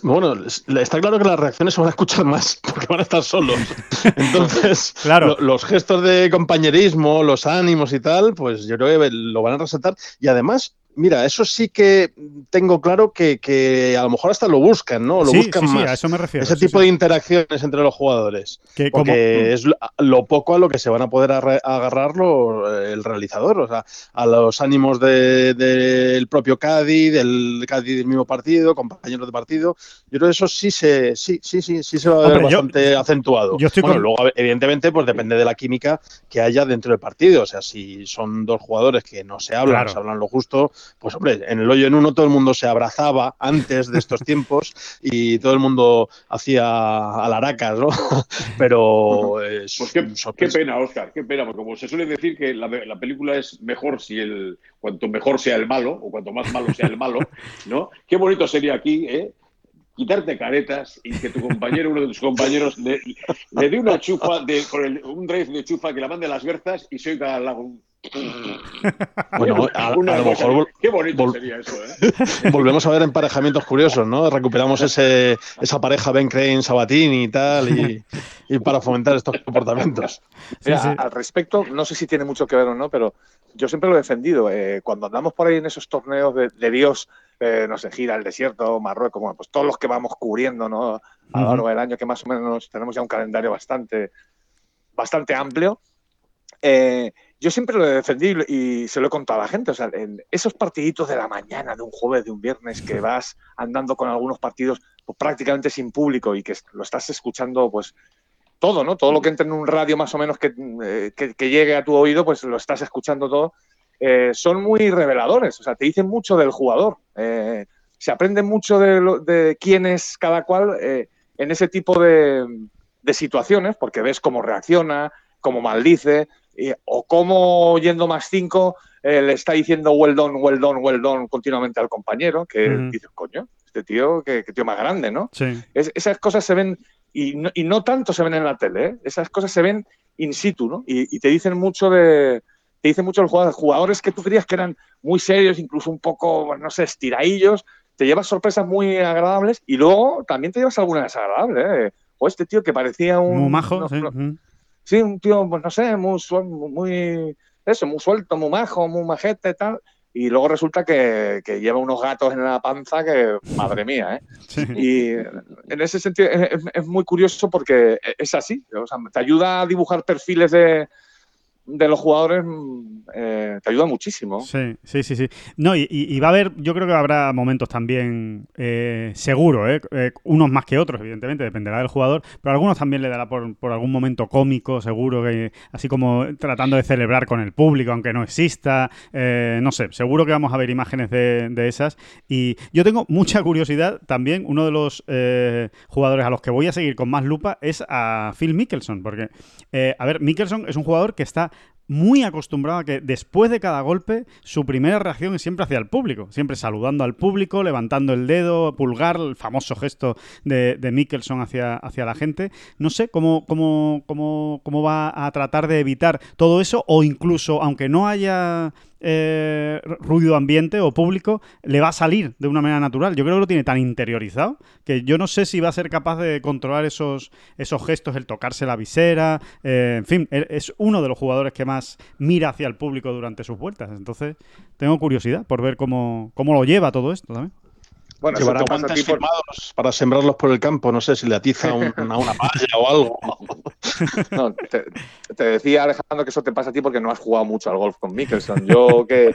Bueno, está claro que las reacciones se van a escuchar más porque van a estar solos. Entonces, Claro. lo- los gestos de compañerismo, los ánimos y tal, pues yo creo que lo van a resaltar. Y además, mira, eso sí que tengo claro que, que a lo mejor hasta lo buscan, ¿no? Lo sí, buscan sí, sí, más. a eso me refiero. Ese sí, tipo sí. de interacciones entre los jugadores. Que como- es lo, poco a lo que se van a poder arre- agarrar lo- el realizador, o sea, a los ánimos de- del propio Cádiz, del Cádiz del mismo partido, compañeros de partido. Yo creo que eso sí se, sí, sí, sí, sí se va a ver Hombre, yo- bastante acentuado. yo estoy bueno, con- luego, evidentemente, pues depende de la química que haya dentro del partido. O sea, si son dos jugadores que no se hablan, Claro. se hablan lo justo, pues hombre, en el hoyo en uno todo el mundo se abrazaba antes de estos tiempos y todo el mundo hacía alaracas, ¿no? Pero es Pues qué, pena, Oscar, qué pena, porque como se suele decir que la, la película es mejor si el cuanto mejor sea el malo, o cuanto más malo sea el malo, ¿no? Qué bonito sería aquí, ¿eh? Quitarte caretas y que tu compañero, uno de tus compañeros, le, le dé una chufa, de, con el- un drive de chufa que la mande a las berzas y se oiga un- Bueno, a, lo mejor vol- Qué bonito vol- sería eso, ¿eh? volvemos a ver emparejamientos curiosos, ¿no? Recuperamos ese, esa pareja Ben Crane Sabatini y tal, y, y para fomentar estos comportamientos. Mira, sí. Al respecto, no sé si tiene mucho que ver o no, pero yo siempre lo he defendido. eh, cuando andamos por ahí en esos torneos de, de Dios, eh, no sé, gira el desierto, Marruecos, bueno, pues todos los que vamos cubriendo, ¿no? A lo largo del año, que más o menos tenemos ya un calendario bastante, bastante amplio. eh, yo siempre lo he defendido y se lo he contado a la gente. O sea, en esos partiditos de la mañana, de un jueves, de un viernes, que vas andando con algunos partidos pues, prácticamente sin público y que lo estás escuchando, pues todo, ¿no? Todo lo que entre en un radio más o menos que, eh, que- que llegue a tu oído, pues lo estás escuchando todo. Eh, son muy reveladores, o sea, te dicen mucho del jugador. Eh, se aprende mucho de, lo- de quién es cada cual en ese tipo de, de situaciones, porque ves cómo reacciona, cómo maldice, eh, o cómo yendo más cinco eh, le está diciendo well done, well done, well done continuamente al compañero, que Ujú. dices, coño, este tío, qué, qué tío más grande, ¿no? Sí. Es- esas cosas se ven, y no, y no tanto se ven en la tele, ¿eh? esas cosas se ven in situ, ¿no? Y, y te dicen mucho de. Te dicen mucho los jugadores, jugadores que tú creías que eran muy serios, incluso un poco, no sé, estiradillos, te llevas sorpresas muy agradables y luego también te llevas alguna desagradable, ¿eh? O este tío que parecía un. Muy majo, no- sí. no- ujú. Sí, un tío, pues no sé, muy, muy. Eso, muy suelto, muy majo, muy majete y tal. Y luego resulta que, que lleva unos gatos en la panza que, madre mía, ¿eh? Sí. Y en ese sentido es, es- es muy curioso porque es así. O sea, te ayuda a dibujar perfiles de, de los jugadores, mm, eh, te ayuda muchísimo. Sí, sí, sí, sí. No, y, va a haber, yo creo que habrá momentos también eh, seguro, ¿eh? Eh, unos más que otros, evidentemente, dependerá del jugador, pero algunos también le dará por, algún momento cómico, seguro, que así como tratando de celebrar con el público, aunque no exista, no sé, seguro que vamos a ver imágenes de, de esas. Y yo tengo mucha curiosidad también, uno de los jugadores a los que voy a seguir con más lupa es a Phil Mickelson, porque, a ver, Mickelson es un jugador que está muy acostumbrado a que después de cada golpe su primera reacción es siempre hacia el público, siempre saludando al público, levantando el dedo, pulgar, el famoso gesto de, de Mickelson hacia, hacia la gente. No sé cómo, cómo, cómo, cómo va a tratar de evitar todo eso o incluso, aunque no haya eh, ruido ambiente o público, le va a salir de una manera natural. Yo creo que lo tiene tan interiorizado que yo no sé si va a ser capaz de controlar esos, esos gestos, el tocarse la visera, eh, en fin, e- es uno de los jugadores que más mira hacia el público durante sus vueltas. Entonces, tengo curiosidad por ver cómo, cómo lo lleva todo esto también. Bueno, Llevará guantes por- firmados para sembrarlos por el campo, no sé si le atiza un- a una malla o algo. no, te, te decía Alejandro que eso te pasa a ti porque no has jugado mucho al golf con Mickelson. Yo que,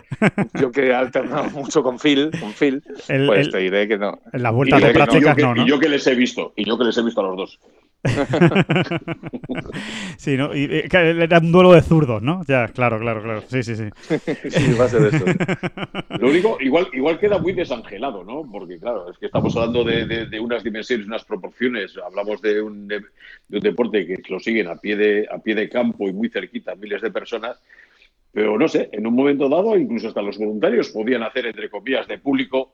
yo que he alternado mucho con Phil, con Phil El- pues el- te diré que no. en las vueltas de prácticas no, ¿no? y yo que les he visto, y yo que les he visto a los dos. sí, ¿no? Y, eh, era un duelo de zurdos, ¿no? Ya, claro, claro, claro. Sí, sí, sí. sí, va a ser eso. Lo único, igual, igual queda muy desangelado, ¿no? Porque, claro, es que estamos hablando de, unas dimensiones, unas proporciones. Hablamos de un, de, un, deporte que lo siguen a pie, de, a pie de campo y muy cerquita miles de personas. Pero no sé, en un momento dado, incluso hasta los voluntarios podían hacer, entre comillas, de público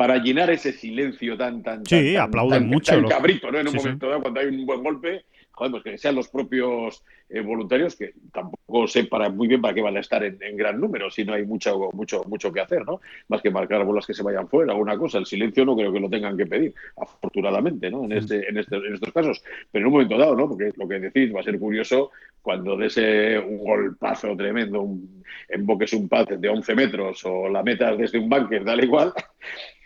para llenar ese silencio tan, tan, sí, tan, aplauden mucho tan cabrito, ¿no? En un momento dado, cuando hay un buen golpe, joder, pues que sean los propios eh, voluntarios, que tampoco sé para muy bien para qué van a estar en, gran número, si no hay mucho, mucho, mucho que hacer, ¿no? Más que marcar bolas que se vayan fuera, alguna cosa. El silencio no creo que lo tengan que pedir, afortunadamente, ¿no? En, este, en, este, en estos casos. Pero en un momento dado, ¿no? Porque lo que decís va a ser curioso cuando de ese un golpazo tremendo, un, emboques un pad de 11 metros o la metas desde un bunker, da igual,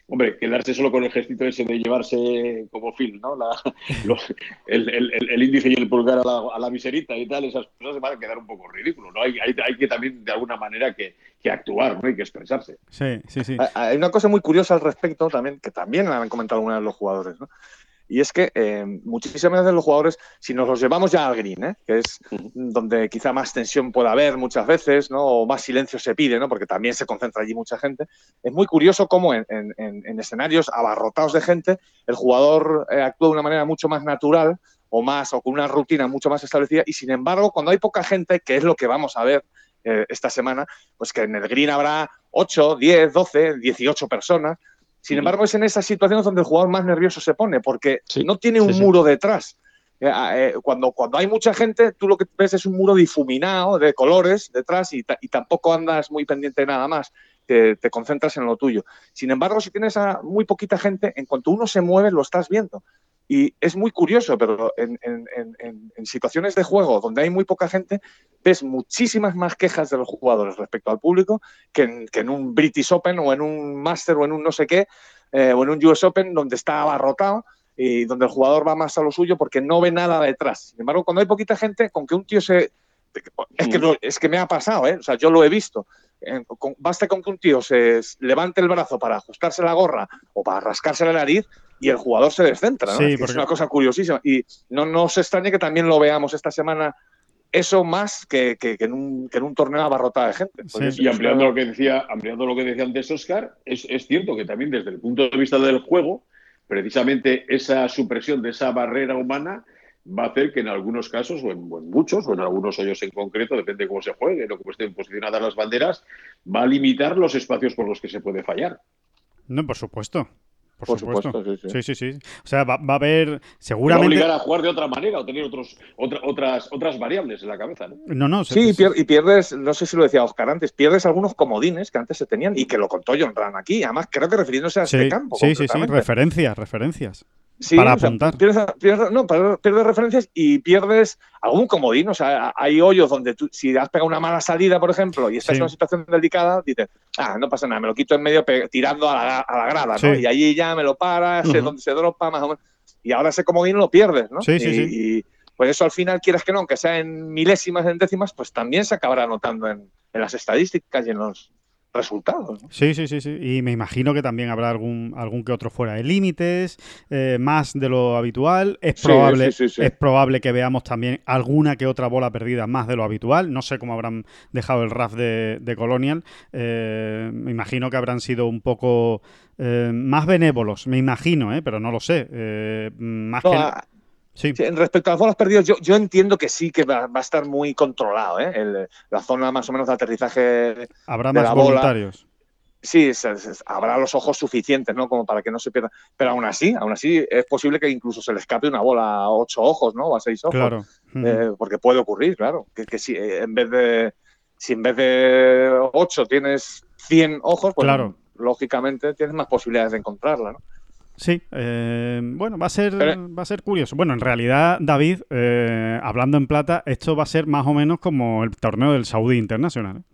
Hombre, quedarse solo con el gestito ese de llevarse como film, ¿no? el, índice y el pulgar a la, a la, miserita y tal, esas cosas se van a quedar un poco ridículo, ¿no? Hay, hay, hay que también, de alguna manera, que, que, actuar, ¿no? Hay que expresarse. Sí, sí, sí. Hay una cosa muy curiosa al respecto también, que también han comentado algunas de los jugadores, ¿no? Y es que eh, muchísimas veces los jugadores, si nos los llevamos ya al green, ¿eh? que es donde quizá más tensión puede haber muchas veces, ¿no? o más silencio se pide, ¿no? porque también se concentra allí mucha gente, es muy curioso cómo en, escenarios abarrotados de gente el jugador eh, actúa de una manera mucho más natural o más o con una rutina mucho más establecida y sin embargo cuando hay poca gente, que es lo que vamos a ver esta semana, pues que en el green habrá 8, 10, 12, 18 personas, sin embargo, es en esas situaciones donde el jugador más nervioso se pone, porque no tiene un muro detrás. Eh, ah, eh, cuando, cuando hay mucha gente, tú lo que ves es un muro difuminado de colores detrás y, tampoco andas muy pendiente de nada más. Te, te, concentras en lo tuyo. Sin embargo, si tienes a muy poquita gente, en cuanto uno se mueve, lo estás viendo. Y es muy curioso, pero en, situaciones de juego donde hay muy poca gente, ves muchísimas más quejas de los jugadores respecto al público que en, un British Open o en un Master o en un no sé qué, eh, o en un US Open donde está abarrotado y donde el jugador va más a lo suyo porque no ve nada detrás. Sin embargo, cuando hay poquita gente, con que un tío se... Es que, mm. es que me ha pasado, ¿eh? o sea, yo lo he visto. Basta con que un tío se levante el brazo para ajustarse la gorra o para rascarse la nariz y el jugador se descentra. ¿no? Es una cosa curiosísima. Y no nos extrañe que también lo veamos esta semana eso más que, en, un, que en, un, torneo abarrotado de gente. y ampliando lo que decía, ampliando lo que decía antes Oscar, es, es, cierto que también desde el punto de vista del juego, precisamente esa supresión de esa barrera humana va a hacer que en algunos casos, o en, muchos, o en algunos ellos en concreto, depende de cómo se juegue, o cómo estén posicionadas las banderas, va a limitar los espacios por los que se puede fallar. No, por supuesto. Por, supuesto. sí, sí. sí, O sea, va, a haber seguramente. obligar a jugar de otra manera o tener otros, otras, otras variables en la cabeza, ¿no? No, no. Sí, y pierdes, no sé si lo decía Oscar antes, pierdes algunos comodines que antes se tenían y que lo contó John Ran aquí. Además, creo que refiriéndose a este campo. Sí, sí, sí. Referencias, referencias para apuntar. pierdes, no, pierdes referencias y pierdes algún comodín. O sea, hay hoyos donde tú, si has pegado una mala salida, por ejemplo, y estás en una situación delicada, dices, ah, no pasa nada, me lo quito en medio tirando a la, a la grada, ¿no? Y allí ya me lo para, sé dónde se dropa, más o menos. Y ahora ese comodín lo pierdes, ¿no? Sí, sí, y, sí. Y, pues eso al final, quieras que no, aunque sea en milésimas, en décimas, pues también se acabará notando en, en las estadísticas y en los, resultados. Sí, sí, sí, sí. Y me imagino que también habrá algún, algún que otro fuera de límites, eh, más de lo habitual. Es probable, es probable que veamos también alguna que otra bola perdida más de lo habitual. No sé cómo habrán dejado el RAF de, Colonial. Eh, me imagino que habrán sido un poco eh, más benévolos, me imagino, pero no lo sé. más que... Sí. respecto a las bolas perdidas, yo, yo entiendo que sí que va, a estar muy controlado, ¿eh? la zona más o menos de aterrizaje. Habrá más voluntarios. Sí, habrá los ojos suficientes, ¿no? Como para que no se pierda. Pero aún así, aún así, es posible que incluso se le escape una bola a ocho ojos, ¿no? O a seis ojos. Claro. Eh, porque puede ocurrir, claro. Que, que si eh, en vez de si en vez de ocho tienes 100 ojos, pues lógicamente tienes más posibilidades de encontrarla, ¿no? Sí, eh, bueno, va a ser va a ser curioso. Bueno, en realidad, David, eh, hablando en plata, esto va a ser más o menos como el torneo del Saudi Internacional. ¿eh?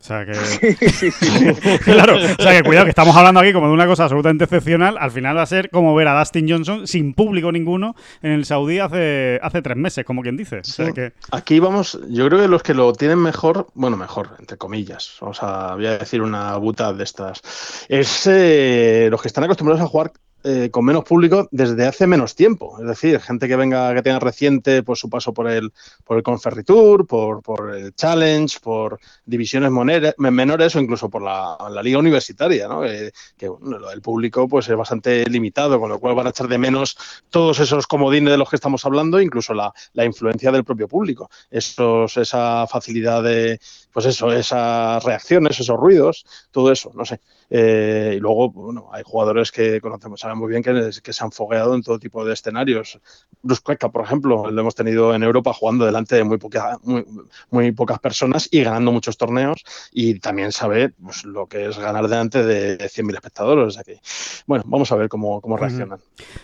O sea que. claro, o sea que cuidado, que estamos hablando aquí como de una cosa absolutamente excepcional. Al final va a ser como ver a Dustin Johnson sin público ninguno en el Saudí hace, hace tres meses, como quien dice. que... Aquí vamos, yo creo que los que lo tienen mejor, bueno, mejor, entre comillas, vamos a, voy a decir una buta de estas, es eh, los que están acostumbrados a jugar eh, con menos público desde hace menos tiempo. Es decir, gente que venga, que tenga reciente pues, su paso por el, por el Conferritur, por, por el Challenge, por divisiones menores o incluso por la, liga universitaria, ¿no? Eh, que el público pues, es bastante limitado, con lo cual van a echar de menos todos esos comodines de los que estamos hablando, incluso la, la influencia del propio público. Esos, esa facilidad de, pues eso, esas reacciones, esos ruidos, todo eso, no sé. Eh, y luego, bueno, hay jugadores que conocemos, muy bien que, que, se han fogueado en todo tipo de escenarios. Bruce por ejemplo, lo hemos tenido en Europa jugando delante de muy, poca, muy, muy pocas personas y ganando muchos torneos. Y también sabe pues, lo que es ganar delante de 100.000 espectadores. Aquí. Bueno, vamos a ver cómo, cómo reaccionan.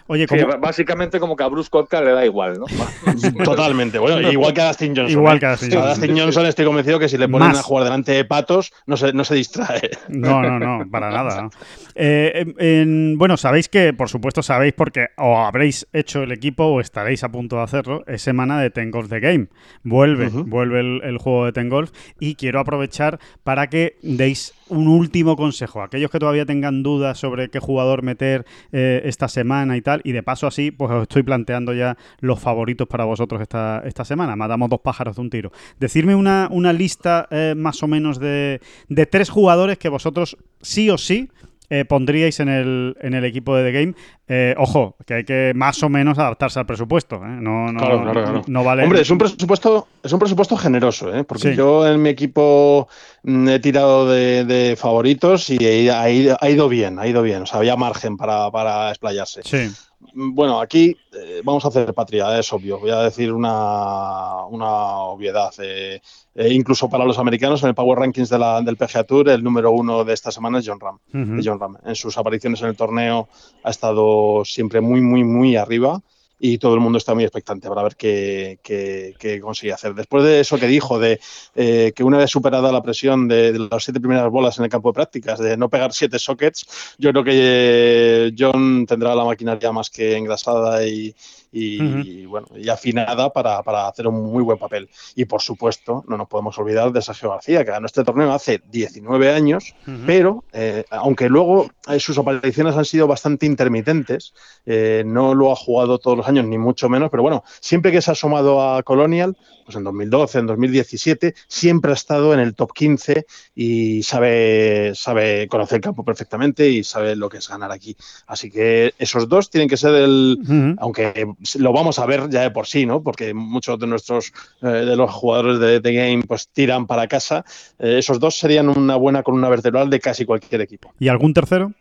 Oye, básicamente como que a Bruce Koepka le da igual, ¿no? Totalmente. Bueno, igual que a Dustin Johnson. Igual ¿eh? que a Dustin Johnson. A Dustin Johnson estoy convencido que si le ponen a jugar delante de patos, no se, no se distrae. No, no, no para nada. Eh, bueno, sabéis que, por supuesto, sabéis porque o habréis hecho el equipo o estaréis a punto de hacerlo, es semana de Ten Golf The Game. Vuelve, vuelve el, juego de Ten Golf y quiero aprovechar para que deis un último consejo. Aquellos que todavía tengan dudas sobre qué jugador meter eh, esta semana y tal, y de paso así, pues os estoy planteando ya los favoritos para vosotros esta, esta semana. Matamos dos pájaros de un tiro. Decirme una, una lista eh, más o menos de, de tres jugadores que vosotros sí o sí eh, pondríais en el, en el equipo de The Game? Eh, ojo, que hay que más o menos adaptarse al presupuesto. ¿eh? No, no, claro, claro, no, vale. Hombre, es un presupuesto, es un presupuesto generoso, porque yo en mi equipo mm, he tirado de, favoritos y ha ido, ha ido, bien, ha ido bien. O sea, había margen para, para explayarse. Sí. Bueno, aquí eh, vamos a hacer patria, es obvio. Voy a decir una, obviedad. Eh, eh, incluso para los americanos, en el Power Rankings de la, del PGA Tour, el número uno de esta semana es John Ram. John Ram. En sus apariciones en el torneo ha estado siempre muy, muy, muy arriba y todo el mundo está muy expectante para ver qué, qué, consigue hacer. Después de eso que dijo, de eh, que una vez superada la presión de, las siete primeras bolas en el campo de prácticas, de no pegar siete sockets, yo creo que eh, John tendrá la maquinaria más que engrasada y, y, bueno, y afinada para, para, hacer un muy buen papel. Y por supuesto, no nos podemos olvidar de Sergio García, que ganó este torneo hace 19 años, pero eh, aunque luego eh, sus apariciones han sido bastante intermitentes, no lo ha jugado todos los años, ni mucho menos, pero bueno, siempre que se ha asomado a Colonial, pues en 2012, en 2017, siempre ha estado en el top 15 y sabe, sabe conocer el campo perfectamente y sabe lo que es ganar aquí. Así que esos dos tienen que ser el, aunque lo vamos a ver ya de por sí, ¿no? Porque muchos de nuestros, eh, de los jugadores de, The game, pues tiran para casa. Eh, esos dos serían una buena columna vertebral de casi cualquier equipo. ¿Y algún tercero?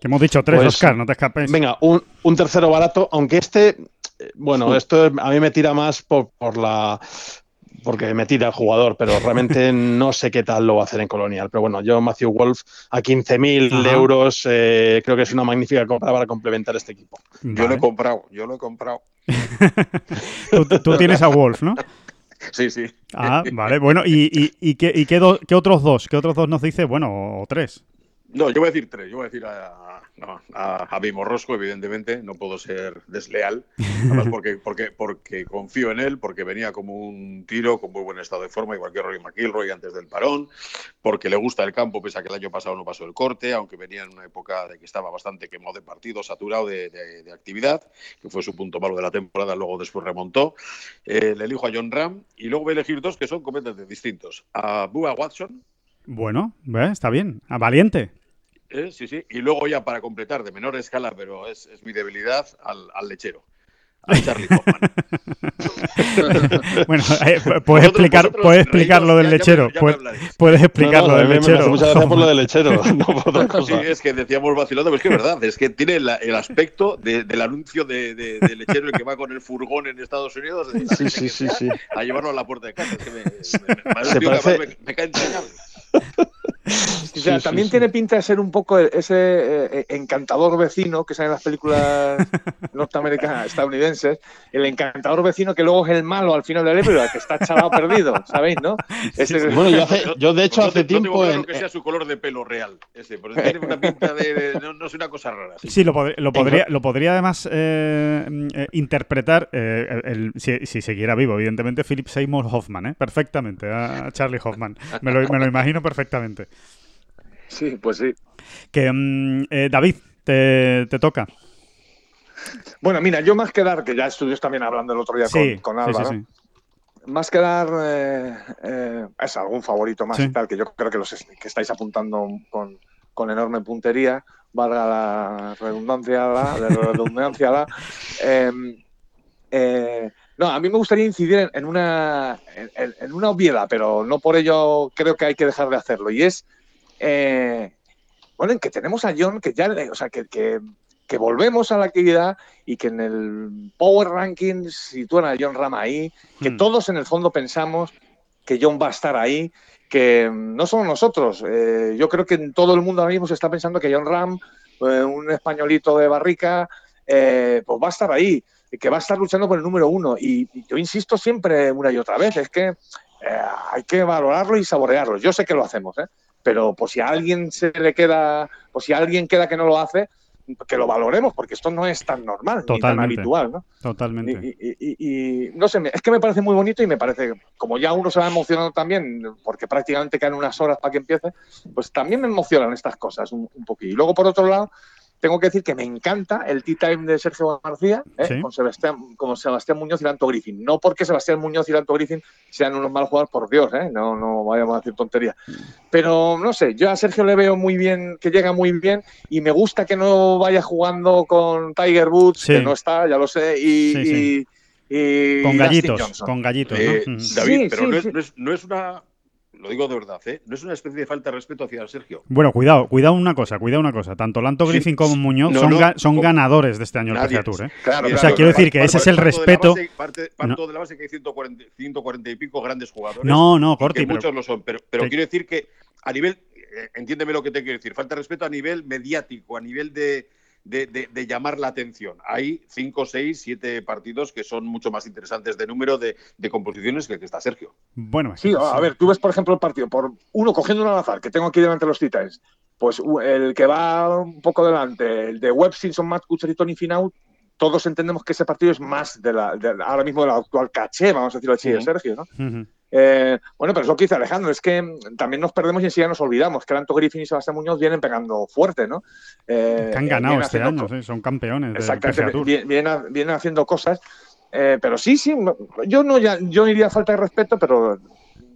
Que hemos dicho tres, pues, Oscar, no te escapes. Venga, un, un tercero barato, aunque este, eh, bueno, esto a mí me tira más por, por la porque me tira el jugador, pero realmente no sé qué tal lo va a hacer en Colonial. Pero bueno, yo, Matthew Wolf, a 15.000 euros, eh, creo que es una magnífica compra para complementar este equipo. Yo lo he comprado, yo lo he comprado. tú, tienes a Wolf, ¿no? Sí, sí. Ah, vale. Bueno, ¿y, y, qué, y qué, qué, otros dos? ¿Qué otros dos nos dice? Bueno, o tres. No, yo voy a decir tres. Yo voy a decir a, a Morrosco, evidentemente, no puedo ser desleal, además porque, porque, porque confío en él, porque venía como un tiro con muy buen estado de forma, igual que Rory McIlroy antes del parón, porque le gusta el campo, pese a que el año pasado no pasó el corte, aunque venía en una época de que estaba bastante quemado de partido, saturado de, actividad, que fue su punto malo de la temporada, luego después remontó. Eh, le elijo a John Ram y luego voy a elegir dos que son completamente distintos. A Bua Watson. Bueno, está bien, a valiente. ¿Eh? Sí, sí. Y luego ya para completar, de menor escala, pero es, mi debilidad, al, lechero. A Charlie bueno, eh, puedes explicar, puedes explicar lo del lechero. puedes, explicar lo del lechero. muchas gracias por lo del lechero. Sí, es que decíamos vacilando, pero es que es verdad, es que tiene el aspecto del anuncio de, lechero el que va con el furgón en Estados Unidos sí, sí, sí, sí, a llevarlo a la puerta de casa. Es que me, me, me, me, me cae entrañable también tiene pinta de ser un poco ese eh, encantador vecino que sale en las películas norteamericanas, estadounidenses, el encantador vecino que luego es el malo al final del libro, que está chalado perdido, ¿sabéis, no? bueno, yo, de hecho hace tiempo... No que sea su color de pelo real, ese, pero tiene una pinta de... no, es una cosa rara. Sí, lo, podría, lo podría además eh, eh, interpretar, el, si, si siguiera vivo, evidentemente, Philip Seymour Hoffman, perfectamente, a Charlie Hoffman. Me lo, me lo imagino perfectamente. Sí, pues sí. Que, mm, eh, David, te, toca. Bueno, mira, yo más que dar, que ya estuvimos también hablando el otro día Sí, con, con sí, Álvaro, sí. más que dar eh, eh, es algún favorito más y tal, que yo creo que los que estáis apuntando con, con enorme puntería, valga la redundancia, la, la redundancia, la, em, eh, no, a mí me gustaría incidir en, en una, en, en una obviedad, pero no por ello creo que hay que dejar de hacerlo. Y es, eh, bueno, en que tenemos a John, que ya, o sea, que, que, que volvemos a la actividad y que en el Power Ranking sitúan a John Ram ahí, que Hmm. todos en el fondo pensamos que John va a estar ahí, que no somos nosotros. eh, yo creo que en todo el mundo ahora mismo se está pensando que John Ram, eh, un españolito de barrica, eh, pues va a estar ahí, que va a estar luchando por el número uno. Y, y yo insisto siempre una y otra vez, es que eh, hay que valorarlo y saborearlo. Yo sé que lo hacemos, ¿eh? Pero pues si a alguien se le queda, pues si a alguien queda que no lo hace, que lo valoremos, porque esto no es tan normal ni tan Totalmente. habitual, ¿no? Totalmente. Y, y- y- y, no sé, es que me parece muy bonito y me parece, como ya uno se va emocionando también, porque prácticamente quedan unas horas para que empiece, pues también me emocionan estas cosas un, un poquillo. Y luego, por otro lado, tengo que decir que me encanta el tea time de Sergio García ¿eh? Sí. con, Sebastián, con Sebastián Muñoz y Lanto Griffin. No porque Sebastián Muñoz y Lanto Griffin sean unos mal jugadores, por Dios, ¿eh? no, no vayamos a decir tonterías. Pero no sé, yo a Sergio le veo muy bien, que llega muy bien y me gusta que no vaya jugando con Tiger Woods, Sí. que no está, ya lo sé, y, Sí, sí. y- y Con gallitos, con gallitos, Eh, ¿no? Ujú. David, Sí, pero sí, no, es, sí. no es- no es una. Lo digo de verdad, ¿eh? No es una especie de falta de respeto hacia Sergio. Bueno, cuidado, cuidado una cosa, cuidado una cosa. Tanto Lanto Sí. Griffin como Muñoz No, son, no, ga- son co- ganadores de este año el Nadie. PGA Tour, ¿eh? Claro, O sea, claro, quiero decir que ese es el de respeto. base- parte- parto de la base que hay 140, 140 y pico grandes jugadores. No, no, Corti, que pero muchos lo son, pero, quiero decir que a nivel, eh, entiéndeme lo que te quiero decir, falta de respeto a nivel mediático, a nivel de, de, de- de llamar la atención. Hay 5, 6, 7 partidos que son mucho más interesantes de número de, de composiciones que el que está Sergio. bueno, Sí, a ver, tú ves, por ejemplo, el partido, por uno cogiendo un al azar, que tengo aquí delante de los Titans, pues el que va un poco delante, el de Webb, Simpson, Matt Kuchar y Tony Finau, todos entendemos que ese partido es más de la, de- ahora mismo del actual caché, vamos a decirlo así, de. Sergio, ¿no? Ujú. Eh, bueno, pero es lo que dice Alejandro, es que también nos perdemos y enseguida nos olvidamos que Anto Griffin y Sebastián Muñoz vienen pegando fuerte, ¿no? Eh, Que han ganado este año, sí, son campeones Exactamente, vienen, vienen haciendo cosas, eh, pero sí, sí, yo no, ya, yo iría a falta de respeto, pero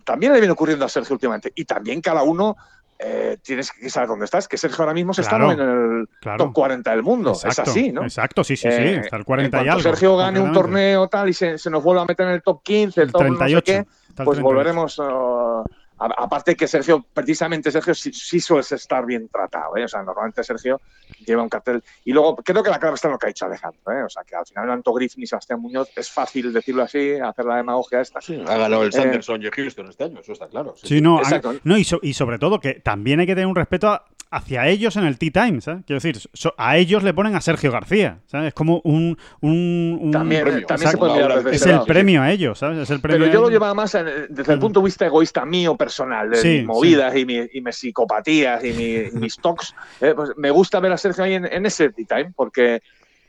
también le viene ocurriendo a Sergio últimamente. Y también cada uno eh, tienes que saber dónde estás, que Sergio ahora mismo se Claro, está en el claro. top 40 del mundo. es así, ¿no? Exacto, sí, sí, sí. Eh, Está el 40 en y algo. Sergio gane un torneo tal y se, se nos vuelva a meter en el top 15, el El top no sé 38. qué, pues 38. volveremos. uh, a- aparte que Sergio, precisamente Sergio, sí, sí suele estar bien tratado. ¿eh? O sea, normalmente Sergio lleva un cartel. Y luego creo que la clave está en lo que ha dicho Alejandro. ¿eh? O sea, que al final Anto Griffin y Sebastián Muñoz es fácil decirlo así, hacer la demagogia esta. Ha ganado el Eh, Sanderson y Houston este año, eso está claro. Sí, Sí, no, Exacto. no y, so- y sobre todo que también hay que tener un respeto a- hacia ellos en el Tea Time, ¿sabes? Quiero decir, so- a ellos le ponen a Sergio García, ¿sabes? Es como un... un- un- También, premio. también se puede mirar es el premio a ellos, ¿sabes? Es el premio Pero yo lo llevaba más desde el Mm. punto de vista egoísta mío personal, de Sí, mis movidas y, mi- y mis psicopatías y, mi- y mis talks. eh, pues me gusta ver a Sergio ahí en, en ese tea time porque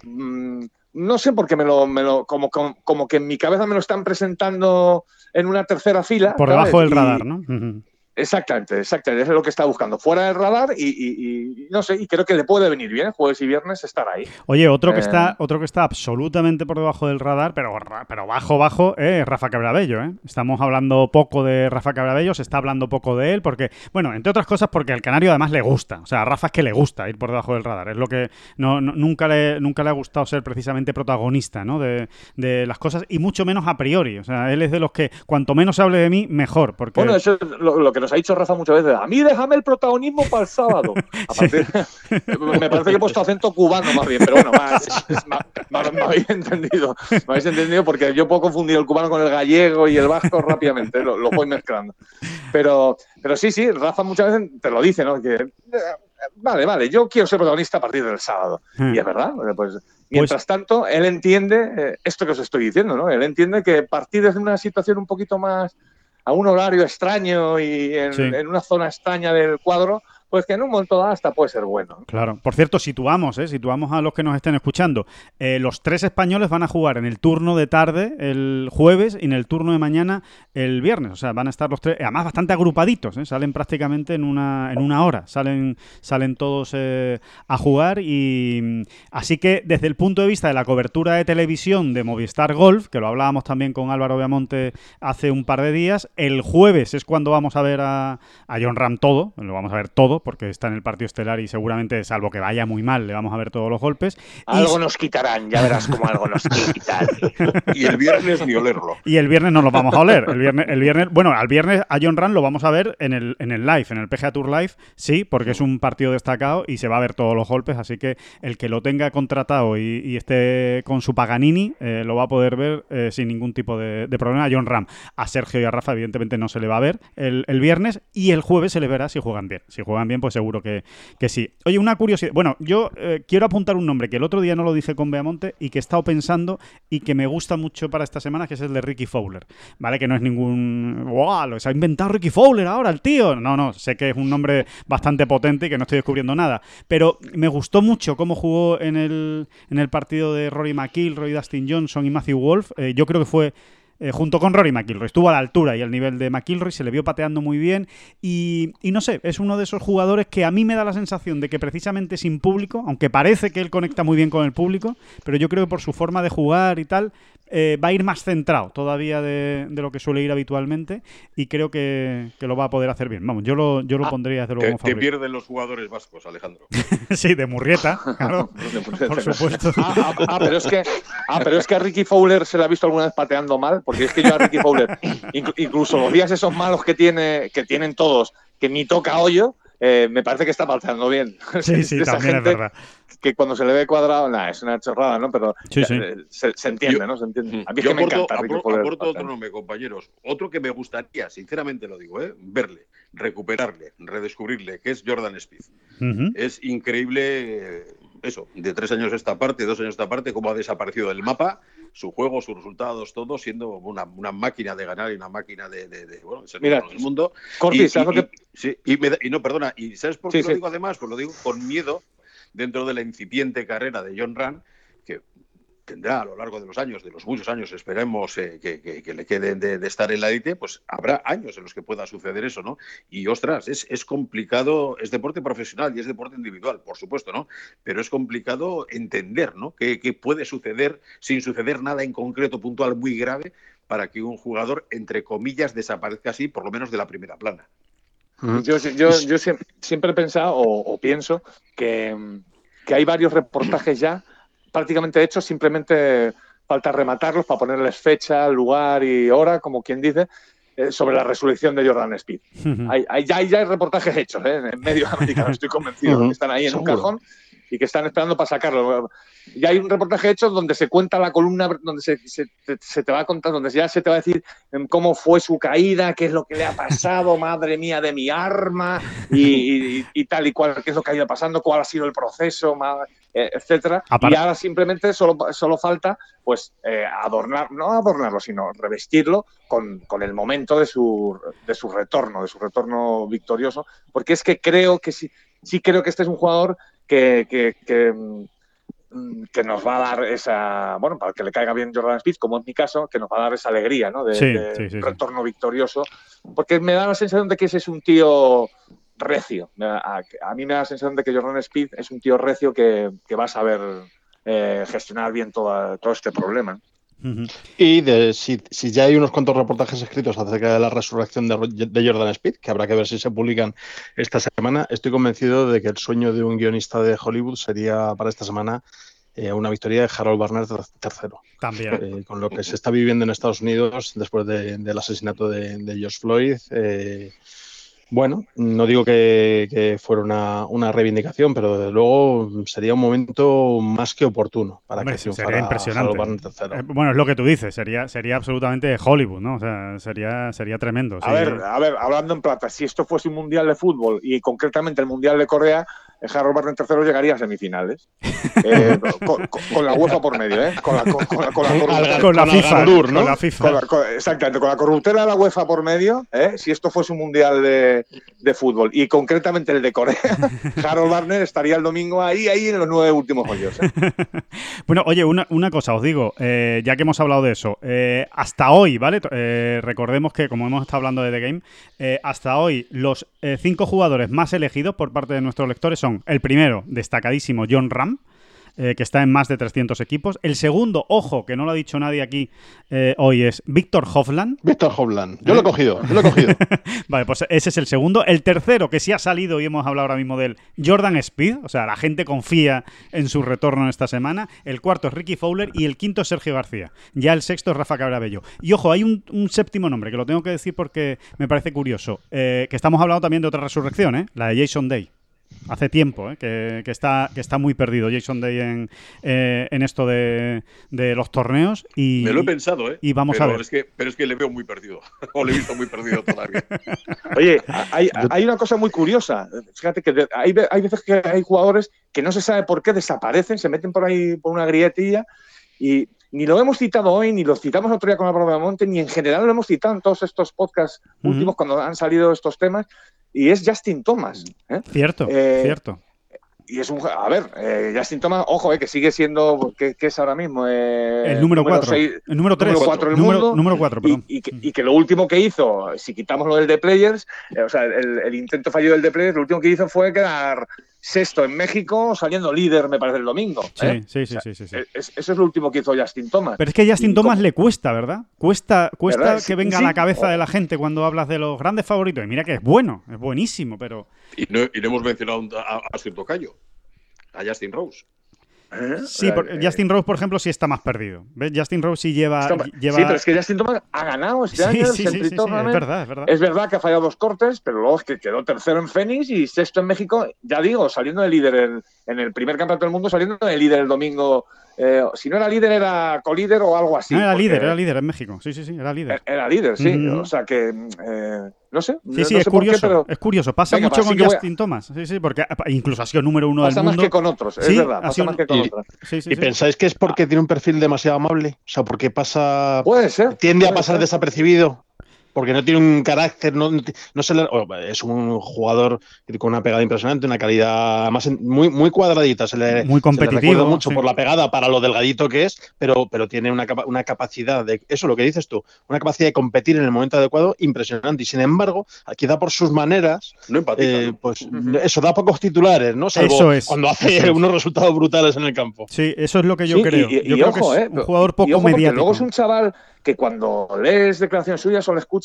mm, no sé por qué me lo, me lo como, como, como que en mi cabeza me lo están presentando en una tercera fila. Por ¿sabes? debajo del Y- radar, ¿no? Exactamente, exactamente, es lo que está buscando. Fuera del radar y, y- y no sé, y creo que le puede venir bien jueves y viernes estar ahí. Oye, otro que Eh. está, otro que está absolutamente por debajo del radar, pero, pero bajo, bajo, es Rafa Cabrabello, ¿eh? Estamos hablando poco de Rafa Cabrabello, se está hablando poco de él, porque, bueno, entre otras cosas, porque al canario además le gusta. O sea, a Rafa es que le gusta ir por debajo del radar. Es lo que no, no- nunca, le, nunca le ha gustado ser precisamente protagonista, ¿no? De, de las cosas, y mucho menos a priori. O sea, él es de los que cuanto menos se hable de mí, mejor. Porque Bueno, eso es lo, lo que nos ha dicho Rafa muchas veces. A mí déjame el protagonismo para el sábado. Partir- me parece que he puesto acento cubano más bien, pero bueno, más, más- más- me habéis entendido. Me habéis entendido porque yo puedo confundir el cubano con el gallego y el vasco rápidamente, lo, lo voy mezclando. Pero, pero sí, sí, Rafa muchas veces te lo dice, ¿no? Que, eh, vale, vale, yo quiero ser protagonista a partir del sábado. Hmm. Y es verdad, pues mientras tanto, él entiende eh, esto que os estoy diciendo, ¿no? Él entiende que partir desde una situación un poquito más a un horario extraño y en, Sí. en una zona extraña del cuadro, pues que en un momento dado hasta puede ser bueno. Claro. Por cierto, situamos, ¿eh? situamos a los que nos estén escuchando. Eh, los tres españoles van a jugar en el turno de tarde el jueves y en el turno de mañana el viernes. O sea, van a estar los tres, además bastante agrupaditos, ¿eh? salen prácticamente en una, en una hora. Salen, salen todos eh, a jugar y así que desde el punto de vista de la cobertura de televisión de Movistar Golf, que lo hablábamos también con Álvaro Viamonte hace un par de días, el jueves es cuando vamos a ver a, a John Ram todo, lo vamos a ver todo porque está en el partido estelar y seguramente, salvo que vaya muy mal, le vamos a ver todos los golpes. Algo nos quitarán, ya verás cómo algo nos quitan. y el viernes ni olerlo. Y el viernes no lo vamos a oler. El viernes, el viernes, bueno, al viernes a John Rand lo vamos a ver en el, en el live, en el PGA Tour Live, sí, porque es un partido destacado y se va a ver todos los golpes, así que el que lo tenga contratado y, y esté con su Paganini eh, lo va a poder ver eh, sin ningún tipo de, de, problema. A John Ram, a Sergio y a Rafa, evidentemente no se le va a ver el, el viernes y el jueves se le verá si juegan bien. Si juegan bien, pues seguro que, que sí. Oye, una curiosidad. Bueno, yo eh, quiero apuntar un nombre que el otro día no lo dije con Beamonte y que he estado pensando y que me gusta mucho para esta semana, que es el de Ricky Fowler. ¿Vale? Que no es ningún. ¡Wow! Lo se ha inventado Ricky Fowler ahora, el tío. No, no, sé que es un nombre bastante potente y que no estoy descubriendo nada. Pero me gustó mucho cómo jugó en el, en el partido de Rory McIlroy, Dustin Johnson y Matthew Wolf. Eh, yo creo que fue eh, junto con Rory McIlroy. Estuvo a la altura y al nivel de McIlroy, se le vio pateando muy bien y, y, no sé, es uno de esos jugadores que a mí me da la sensación de que precisamente sin público, aunque parece que él conecta muy bien con el público, pero yo creo que por su forma de jugar y tal, eh, va a ir más centrado todavía de, de, lo que suele ir habitualmente y creo que, que, lo va a poder hacer bien. Vamos, yo lo, yo lo ah, pondría desde luego que, como favorito. Que pierden los jugadores vascos, Alejandro. sí, de Murrieta, claro, por supuesto. Ah, ah, ah, pero es que, ah, pero es que a Ricky Fowler se le ha visto alguna vez pateando mal, porque es que yo a Ricky Fowler, incluso los días esos malos que, tiene, que tienen todos, que ni toca hoyo, eh, me parece que está pateando bien. Sí, sí, también es verdad. Que cuando se le ve cuadrado, nada, es una chorrada, ¿no? Pero sí, sí. Se, se, entiende, yo, ¿no? Se entiende. A mí es que me encanta Ricky aporto, Fowler aporto otro nombre, compañeros. Otro que me gustaría, sinceramente lo digo, ¿eh? verle, recuperarle, redescubrirle, que es Jordan. Uh -huh. Es increíble eh, eso, de tres años esta parte, dos años esta parte, cómo ha desaparecido del mapa su juego, sus resultados, todo siendo una, una máquina de ganar y una máquina de, de, de bueno, ser Mira, del mundo. Corti, y, ¿sabes y, que... sí, y, me, y, no, perdona, ¿y sabes por qué Sí, lo digo además? Pues lo digo con miedo dentro de la incipiente carrera de John Rand, que tendrá a lo largo de los años, de los muchos años, esperemos eh, que, que, que, le queden de, de, estar en la élite, pues habrá años en los que pueda suceder eso, ¿no? Y ostras, es, es, complicado, es deporte profesional y es deporte individual, por supuesto, ¿no? Pero es complicado entender, ¿no? Que, que puede suceder sin suceder nada en concreto, puntual, muy grave, para que un jugador, entre comillas, desaparezca así, por lo menos de la primera plana. Yo, yo, yo siempre, siempre he pensado o, o pienso que, que hay varios reportajes ya prácticamente hechos, simplemente falta rematarlos para ponerles fecha, lugar y hora, como quien dice, eh, sobre la resurrección de Jordan Speed. Uh -huh. hay, hay, ya, hay, ya hay reportajes hechos ¿eh? en medios americanos, estoy convencido, uh -huh. que están ahí en un cajón y que están esperando para sacarlo. Ya hay un reportaje hecho donde se cuenta la columna, donde se, se, se, te va a contar, donde ya se te va a decir cómo fue su caída, qué es lo que le ha pasado, madre mía de mi arma, y, y, y tal y cual, qué es lo que ha ido pasando, cuál ha sido el proceso, eh, etcétera. Apart y ahora simplemente solo, solo falta pues eh, adornar, no adornarlo, sino revestirlo con, con el momento de su, de su retorno, de su retorno victorioso, porque es que creo que sí, sí creo que este es un jugador que, que, que, que, nos va a dar esa, bueno, para que le caiga bien Jordan Speed, como en mi caso, que nos va a dar esa alegría, ¿no? De, sí, de sí, sí, retorno victorioso, porque me da la sensación de que ese es un tío recio. A, a, mí me da la sensación de que Jordan Speed es un tío recio que, que va a saber eh, gestionar bien toda, todo este problema. Uh -huh. Y de, si, si, ya hay unos cuantos reportajes escritos acerca de la resurrección de, de, Jordan Speed, que habrá que ver si se publican esta semana, estoy convencido de que el sueño de un guionista de Hollywood sería para esta semana eh, una victoria de Harold Barner III. También. Eh, con lo que se está viviendo en Estados Unidos después de, del asesinato de, de George Floyd. Eh, bueno, no digo que, que fuera una, una, reivindicación, pero desde luego sería un momento más que oportuno para Hombre, que sería impresionante. Eh, bueno, es lo que tú dices, sería, sería absolutamente Hollywood, ¿no? O sea, sería, sería tremendo. A ver, a ver, hablando en plata, si esto fuese un mundial de fútbol y concretamente el mundial de Corea, Harold Barner tercero llegaría a semifinales. Eh, con, con- con la UEFA por medio, ¿eh? Con la, con, con la, con la corruptela- Con la Con FIFA. ¿no? Con la FIFA. con la- con- exactamente, con la corruptela de la UEFA por medio, ¿eh? si esto fuese un mundial de, de fútbol y concretamente el de Corea, Harold Barner estaría el domingo ahí, ahí en los nueve últimos hoyos. ¿eh? Bueno, oye, una, una cosa os digo, eh, ya que hemos hablado de eso, eh, hasta hoy, ¿vale? Eh, recordemos que, como hemos estado hablando de The Game, eh, hasta hoy los eh, cinco jugadores más elegidos por parte de nuestros lectores son el primero, destacadísimo, John Ram. eh, que está en más de 300 equipos. El segundo, ojo, que no lo ha dicho nadie aquí eh, hoy, es Víctor Hofland. Víctor Hovland. Yo lo he cogido, yo lo he cogido. Vale, pues ese es el segundo. El tercero, que sí ha salido y hemos hablado ahora mismo de él, Jordan Speed. O sea, la gente confía en su retorno en esta semana. El cuarto es Ricky Fowler y el quinto es Sergio García. Ya el sexto es Rafa Cabrabello. Y ojo, hay un, un séptimo nombre que lo tengo que decir porque me parece curioso. eh, que estamos hablando también de otra resurrección, ¿eh? la de Jason Day. Hace tiempo ¿eh? que, que está, que está muy perdido Jason Day en, eh, en esto de, de los torneos. Y, Me lo he pensado, ¿eh? y vamos pero a ver. Es que, pero es que le veo muy perdido. o le he visto muy perdido todavía. Oye, hay, hay una cosa muy curiosa. Fíjate que hay veces que hay jugadores que no se sabe por qué desaparecen, se meten por ahí por una grietilla y ni lo hemos citado hoy, ni lo citamos otro día con Álvaro de Monte, ni en general lo hemos citado en todos estos podcasts últimos cuando han salido estos temas. Y es Justin Thomas. ¿eh? Cierto, Eh, cierto. Y es un. A ver, eh, Justin Thomas, ojo, que sigue siendo. ¿Qué, es ahora mismo? El número 4. seis- El número 3. número cuatro del número, mundo. número 4, y, perdón. y que, y que lo último que hizo, si quitamos lo del de Players, o sea, el, el intento fallido del de Players, lo último que hizo fue quedar sexto en México, saliendo líder, me parece, el domingo. Sí, ¿eh? sí, sí, O sea, sí, sí, sí. es- eso es lo último que hizo Justin Thomas. Pero es que a Justin y Thomas como- le cuesta, ¿verdad? Cuesta, cuesta ¿Verdad? que venga sí. a la cabeza de la gente cuando hablas de los grandes favoritos. Y mira que es bueno, es buenísimo, pero. Y no, y no hemos mencionado a, a su tocayo, a Justin Rose. ¿Eh? Sí, O sea, por- eh, Justin Rose, por ejemplo, sí está más perdido. ¿Ves? Justin Rose sí lleva. lleva... Sí, pero es que Justin Thomas ha ganado este Sí, año sí, sí, es Tournament. verdad, es verdad. Es verdad que ha fallado dos cortes, pero luego es que quedó tercero en Phoenix y sexto en México. Ya digo, saliendo de líder en, en el primer campeonato del mundo, saliendo de líder el domingo. Eh, si no era líder, era colíder o algo así. No, era porque líder, era líder en México. Sí, sí, sí, era líder. Era líder, sí. O sea que, eh, no sé. Sí, sí, no es sé por qué, curioso. pero Es curioso. Pasa Venga, mucho con voy a- Justin Thomas. Sí, sí, porque ah, incluso ha sido número uno pasa del más mundo. que con otros. Es Sí, verdad, pasa sido más que con y- otros. Sí, sí, ¿Y sí. pensáis que es porque tiene un perfil demasiado amable? O sea, porque pasa. Puede ser. tiende a pasar ser. desapercibido. Porque no tiene un carácter, no, no se le- o, es un jugador con una pegada impresionante, una calidad más muy, muy cuadradita. Se le, Muy se le competitivo, mucho sí. por la pegada para lo delgadito que es, pero, pero tiene una, una capacidad de, eso lo que dices tú, una capacidad de competir en el momento adecuado impresionante. Y sin embargo, quizá por sus maneras, No empatiza. eh, ¿no? pues eso da pocos titulares, ¿no? Salvo Eso es, cuando hace eso es. unos resultados brutales en el campo. Sí, eso es lo que yo Sí, creo. y- y- yo y creo ojo, que eh, un jugador y poco ojo, porque mediático. Luego es un chaval que cuando lees declaraciones suyas o le escuchas,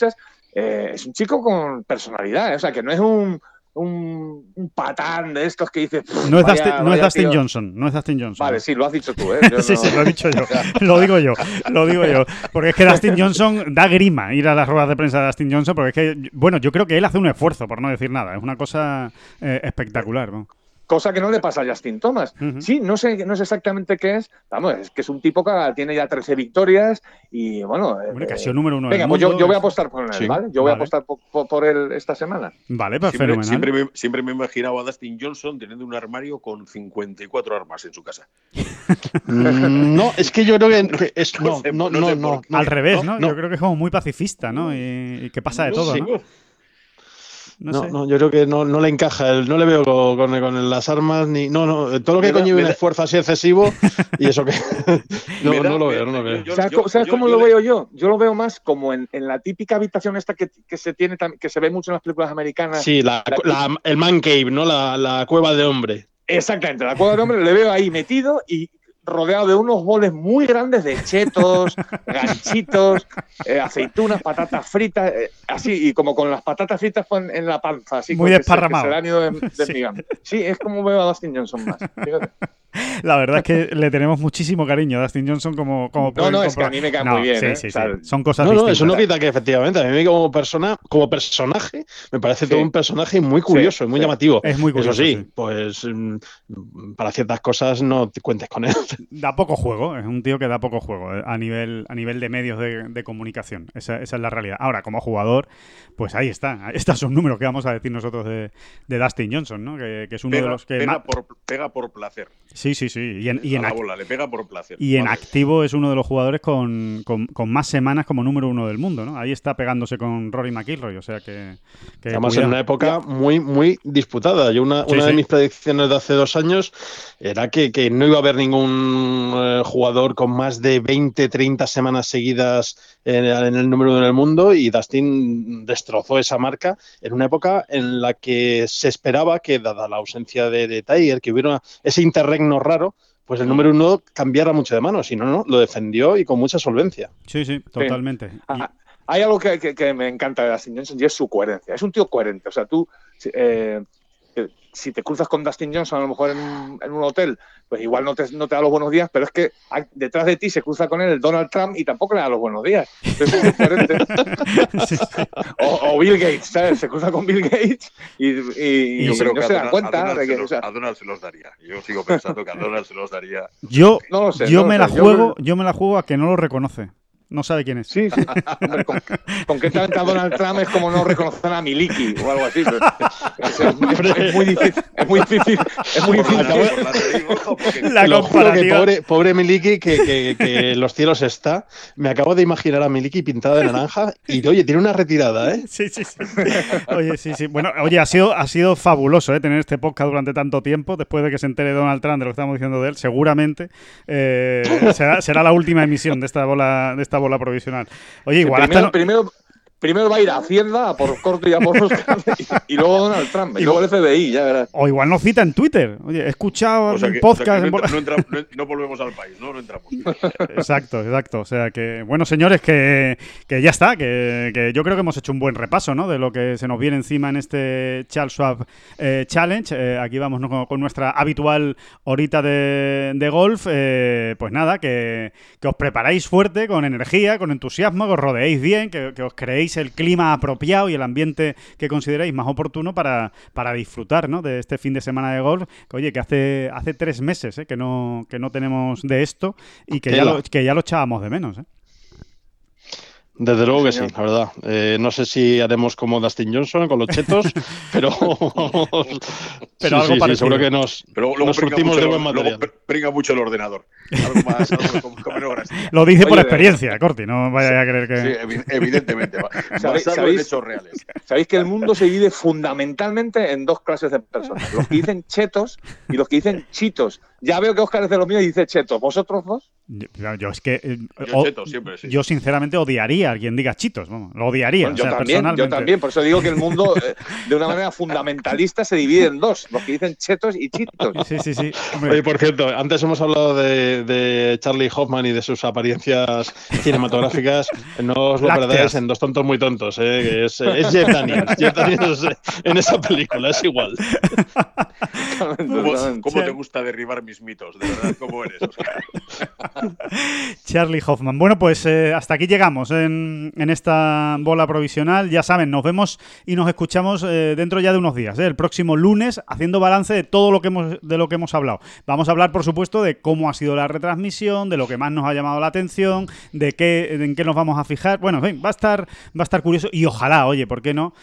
eh, es un chico con personalidad. eh, O sea, que no es un, un, un patán de estos que dices. "Pff, No es, vaya- Dustin, no es Dustin tío". Johnson, no es Dustin Johnson. Vale, sí, lo has dicho tú, ¿eh? Yo Sí, no- sí, lo he dicho yo. Lo digo yo. Lo digo yo. Porque es que Dustin Johnson da grima ir a las ruedas de prensa de Dustin Johnson. Porque es que, bueno, yo creo que él hace un esfuerzo, por no decir nada. Es una cosa eh, espectacular. ¿no? Cosa que no le pasa a Justin Thomas. Sí, no sé, no sé exactamente qué es. Vamos, es que es un tipo que tiene ya 13 victorias y bueno. Hombre, eh, que ha sido número uno Venga, del pues yo, yo voy a apostar por él, Sí, ¿vale? Yo voy a apostar por, por- por él esta semana. Vale, pues Siempre, fenomenal. siempre me, siempre me imaginaba a Dustin Johnson teniendo un armario con 54 armas en su casa. Mm, No, es que yo creo que, es, no, no, no no, Al revés, ¿no? no. Yo creo que es como muy pacifista, ¿no? Y, y que pasa de No todo, sé. ¿no? No, No, sé. no, yo creo que no, no le encaja, el- no le veo con, con- con las armas ni. No, no, todo lo que me un da- esfuerzo así excesivo y eso que. no, da- no lo me- veo, no lo veo. yo- ¿Sabes, yo- cómo- sabes yo- cómo yo lo veo yo? Yo lo veo más como en, en la típica habitación esta que, que se tiene que se ve mucho en las películas americanas. Sí, la, la- el man cave, ¿no? La, la cueva de hombre. Exactamente, la cueva del hombre le veo ahí metido y rodeado de unos boles muy grandes de chetos, ganchitos, eh, aceitunas, patatas fritas, eh, así, y como con las patatas fritas en la panza, así Muy como que se- desparramado. que se le han ido de- Sí. Sí, es como veo a Dustin Johnson más. fíjate. La verdad es que le tenemos muchísimo cariño a Dustin Johnson como, como No, no, es que a mí me cae No, muy bien. Sí, ¿eh? sí, O sea, sí. Son cosas No, no, distintas. eso no quita que efectivamente, a mí como persona, como personaje, me parece Sí. todo un personaje muy curioso y muy sí. llamativo. Es muy curioso, Eso sí, sí. pues mm, para ciertas cosas no te cuentes con él. Da poco juego, es un tío que da poco juego eh, a nivel, a nivel de medios de, comunicación. Esa, es la realidad. Ahora, como jugador, pues ahí está. Estos son números que vamos a decir nosotros de, Dustin Johnson, ¿no? Que, es uno de los que. Pega, por, pega por placer. Sí, sí, sí. Y en, y la bola, le pega por placer. Y en activo es uno de los jugadores con, con, más semanas como número uno del mundo, ¿no? Ahí está pegándose con Rory McIlroy, o sea que. que Estamos en una época muy, muy disputada. Yo una, una de mis predicciones de hace dos años era que, que no iba a haber ningún eh, jugador con más de 20, 30 semanas seguidas en, el número uno del mundo y Dustin destrozó esa marca en una época en la que se esperaba que, dada la ausencia de, de Tiger, que hubiera ese interregno raro, pues el número uno cambiara mucho de manos. Si no, no, lo defendió y con mucha solvencia. Sí, sí, totalmente. Hay algo que, me encanta de Dustin Johnson y es su coherencia. Es un tío coherente. O sea, tú, eh, si te cruzas con Dustin Johnson a lo mejor en, un hotel, pues igual no te, no te, da los buenos días, pero es que detrás de ti se cruza con él el Donald Trump y tampoco le da los buenos días. O, Bill Gates, ¿sabes? Se cruza con Bill Gates y, yo creo que no se da cuenta de que... a Donald se los daría. Yo sigo pensando que a Donald se los daría. Yo, yo me la juego, yo me la juego a que no lo reconoce. No sabe quién es. Sí, sí. con, qué talenta Donald Trump es como no reconocer a Miliki o algo así. Es, muy difícil. Es muy difícil. Es muy difícil. La comparativa. pobre, pobre Miliki, que, que, los cielos está. Me acabo de imaginar a Miliki pintada de naranja y, oye, tiene una retirada, ¿eh? Sí, sí, sí. Oye, sí, sí. Bueno, oye, ha sido, ha sido fabuloso ¿eh? tener este podcast durante tanto tiempo. Después de que se entere Donald Trump de lo que estamos diciendo de él, seguramente eh, será, será, la última emisión de esta bola. De esta bola provisional. Oye, igual primero, primero, va a ir a Hacienda, a por corto y a por Oscar, y, luego Donald Trump, y, luego el FBI, ya verás. O igual nos cita en Twitter. Oye, he escuchado un podcast. no, volvemos al país, ¿no? No entramos. Exacto, exacto. O sea que, bueno, señores, que, que ya está, que, que, yo creo que hemos hecho un buen repaso, ¿no? De lo que se nos viene encima en este Charles Schwab eh, Challenge. Eh, aquí vamos con, nuestra habitual horita de, de golf. Eh, pues nada, que, que, os preparáis fuerte, con energía, con entusiasmo, que os rodeéis bien, que, que os creéis el clima apropiado y el ambiente que consideréis más oportuno para, para disfrutar ¿no? de este fin de semana de golf. Que, oye, que hace, hace tres meses ¿eh? que, no, que no tenemos de esto y que, ya lo, que ya lo echábamos de menos. ¿eh? Desde luego que sí, la verdad. Eh, no sé si haremos como Dustin Johnson con los chetos, pero pero algo parecido. seguro que nos, pero nos surtimos de buen material. Luego pringa mucho el ordenador. Algo más, algo Lo dice por experiencia, Corti, no vaya a creer que... Sí, evidentemente. ¿Sabéis, hechos reales. Sabéis que el mundo se divide fundamentalmente en dos clases de personas. Los que dicen chetos y los que dicen chitos. Ya veo que Oscar es de los míos y dice chetos. ¿Vosotros dos? Yo, es que. Eh, yo, sinceramente odiaría a quien diga chitos. lo odiaría. yo, también, yo también. Por eso digo que el mundo, eh, de una manera fundamentalista, se divide en dos: los que dicen chetos y chitos. Sí, sí, sí. Oye, por cierto, antes hemos hablado de, Charlie Hoffman y de sus apariencias cinematográficas. No os lo perdáis en Dos Tontos Muy Tontos. Eh, es, es Jeff Daniels. Jeff Daniels en esa película, es igual. ¿Cómo, te gusta derribar mis mitos? De verdad, ¿cómo eres, Oscar? Charlie Hoffman. Bueno, pues eh, hasta aquí llegamos en, esta bola provisional. Ya saben, nos vemos y nos escuchamos eh, dentro ya de unos días, eh, el próximo lunes, haciendo balance de todo lo que hemos, de lo que hemos hablado. Vamos a hablar, por supuesto, de cómo ha sido la retransmisión, de lo que más nos ha llamado la atención, de qué, en qué nos vamos a fijar. Bueno, en va a estar, va a estar curioso y ojalá, oye, ¿por qué no?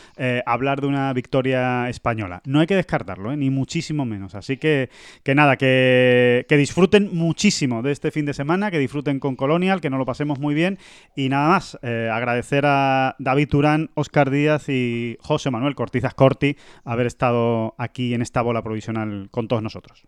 hablar de una victoria española. No hay que descartarlo, ni muchísimo menos. Así que, que nada, que, disfruten muchísimo de este fin de que disfruten con Colonial, que nos lo pasemos muy bien. Y nada más, eh, agradecer a David Turán, Oscar Díaz y José Manuel Cortizas Corti haber estado aquí en esta bola provisional con todos nosotros.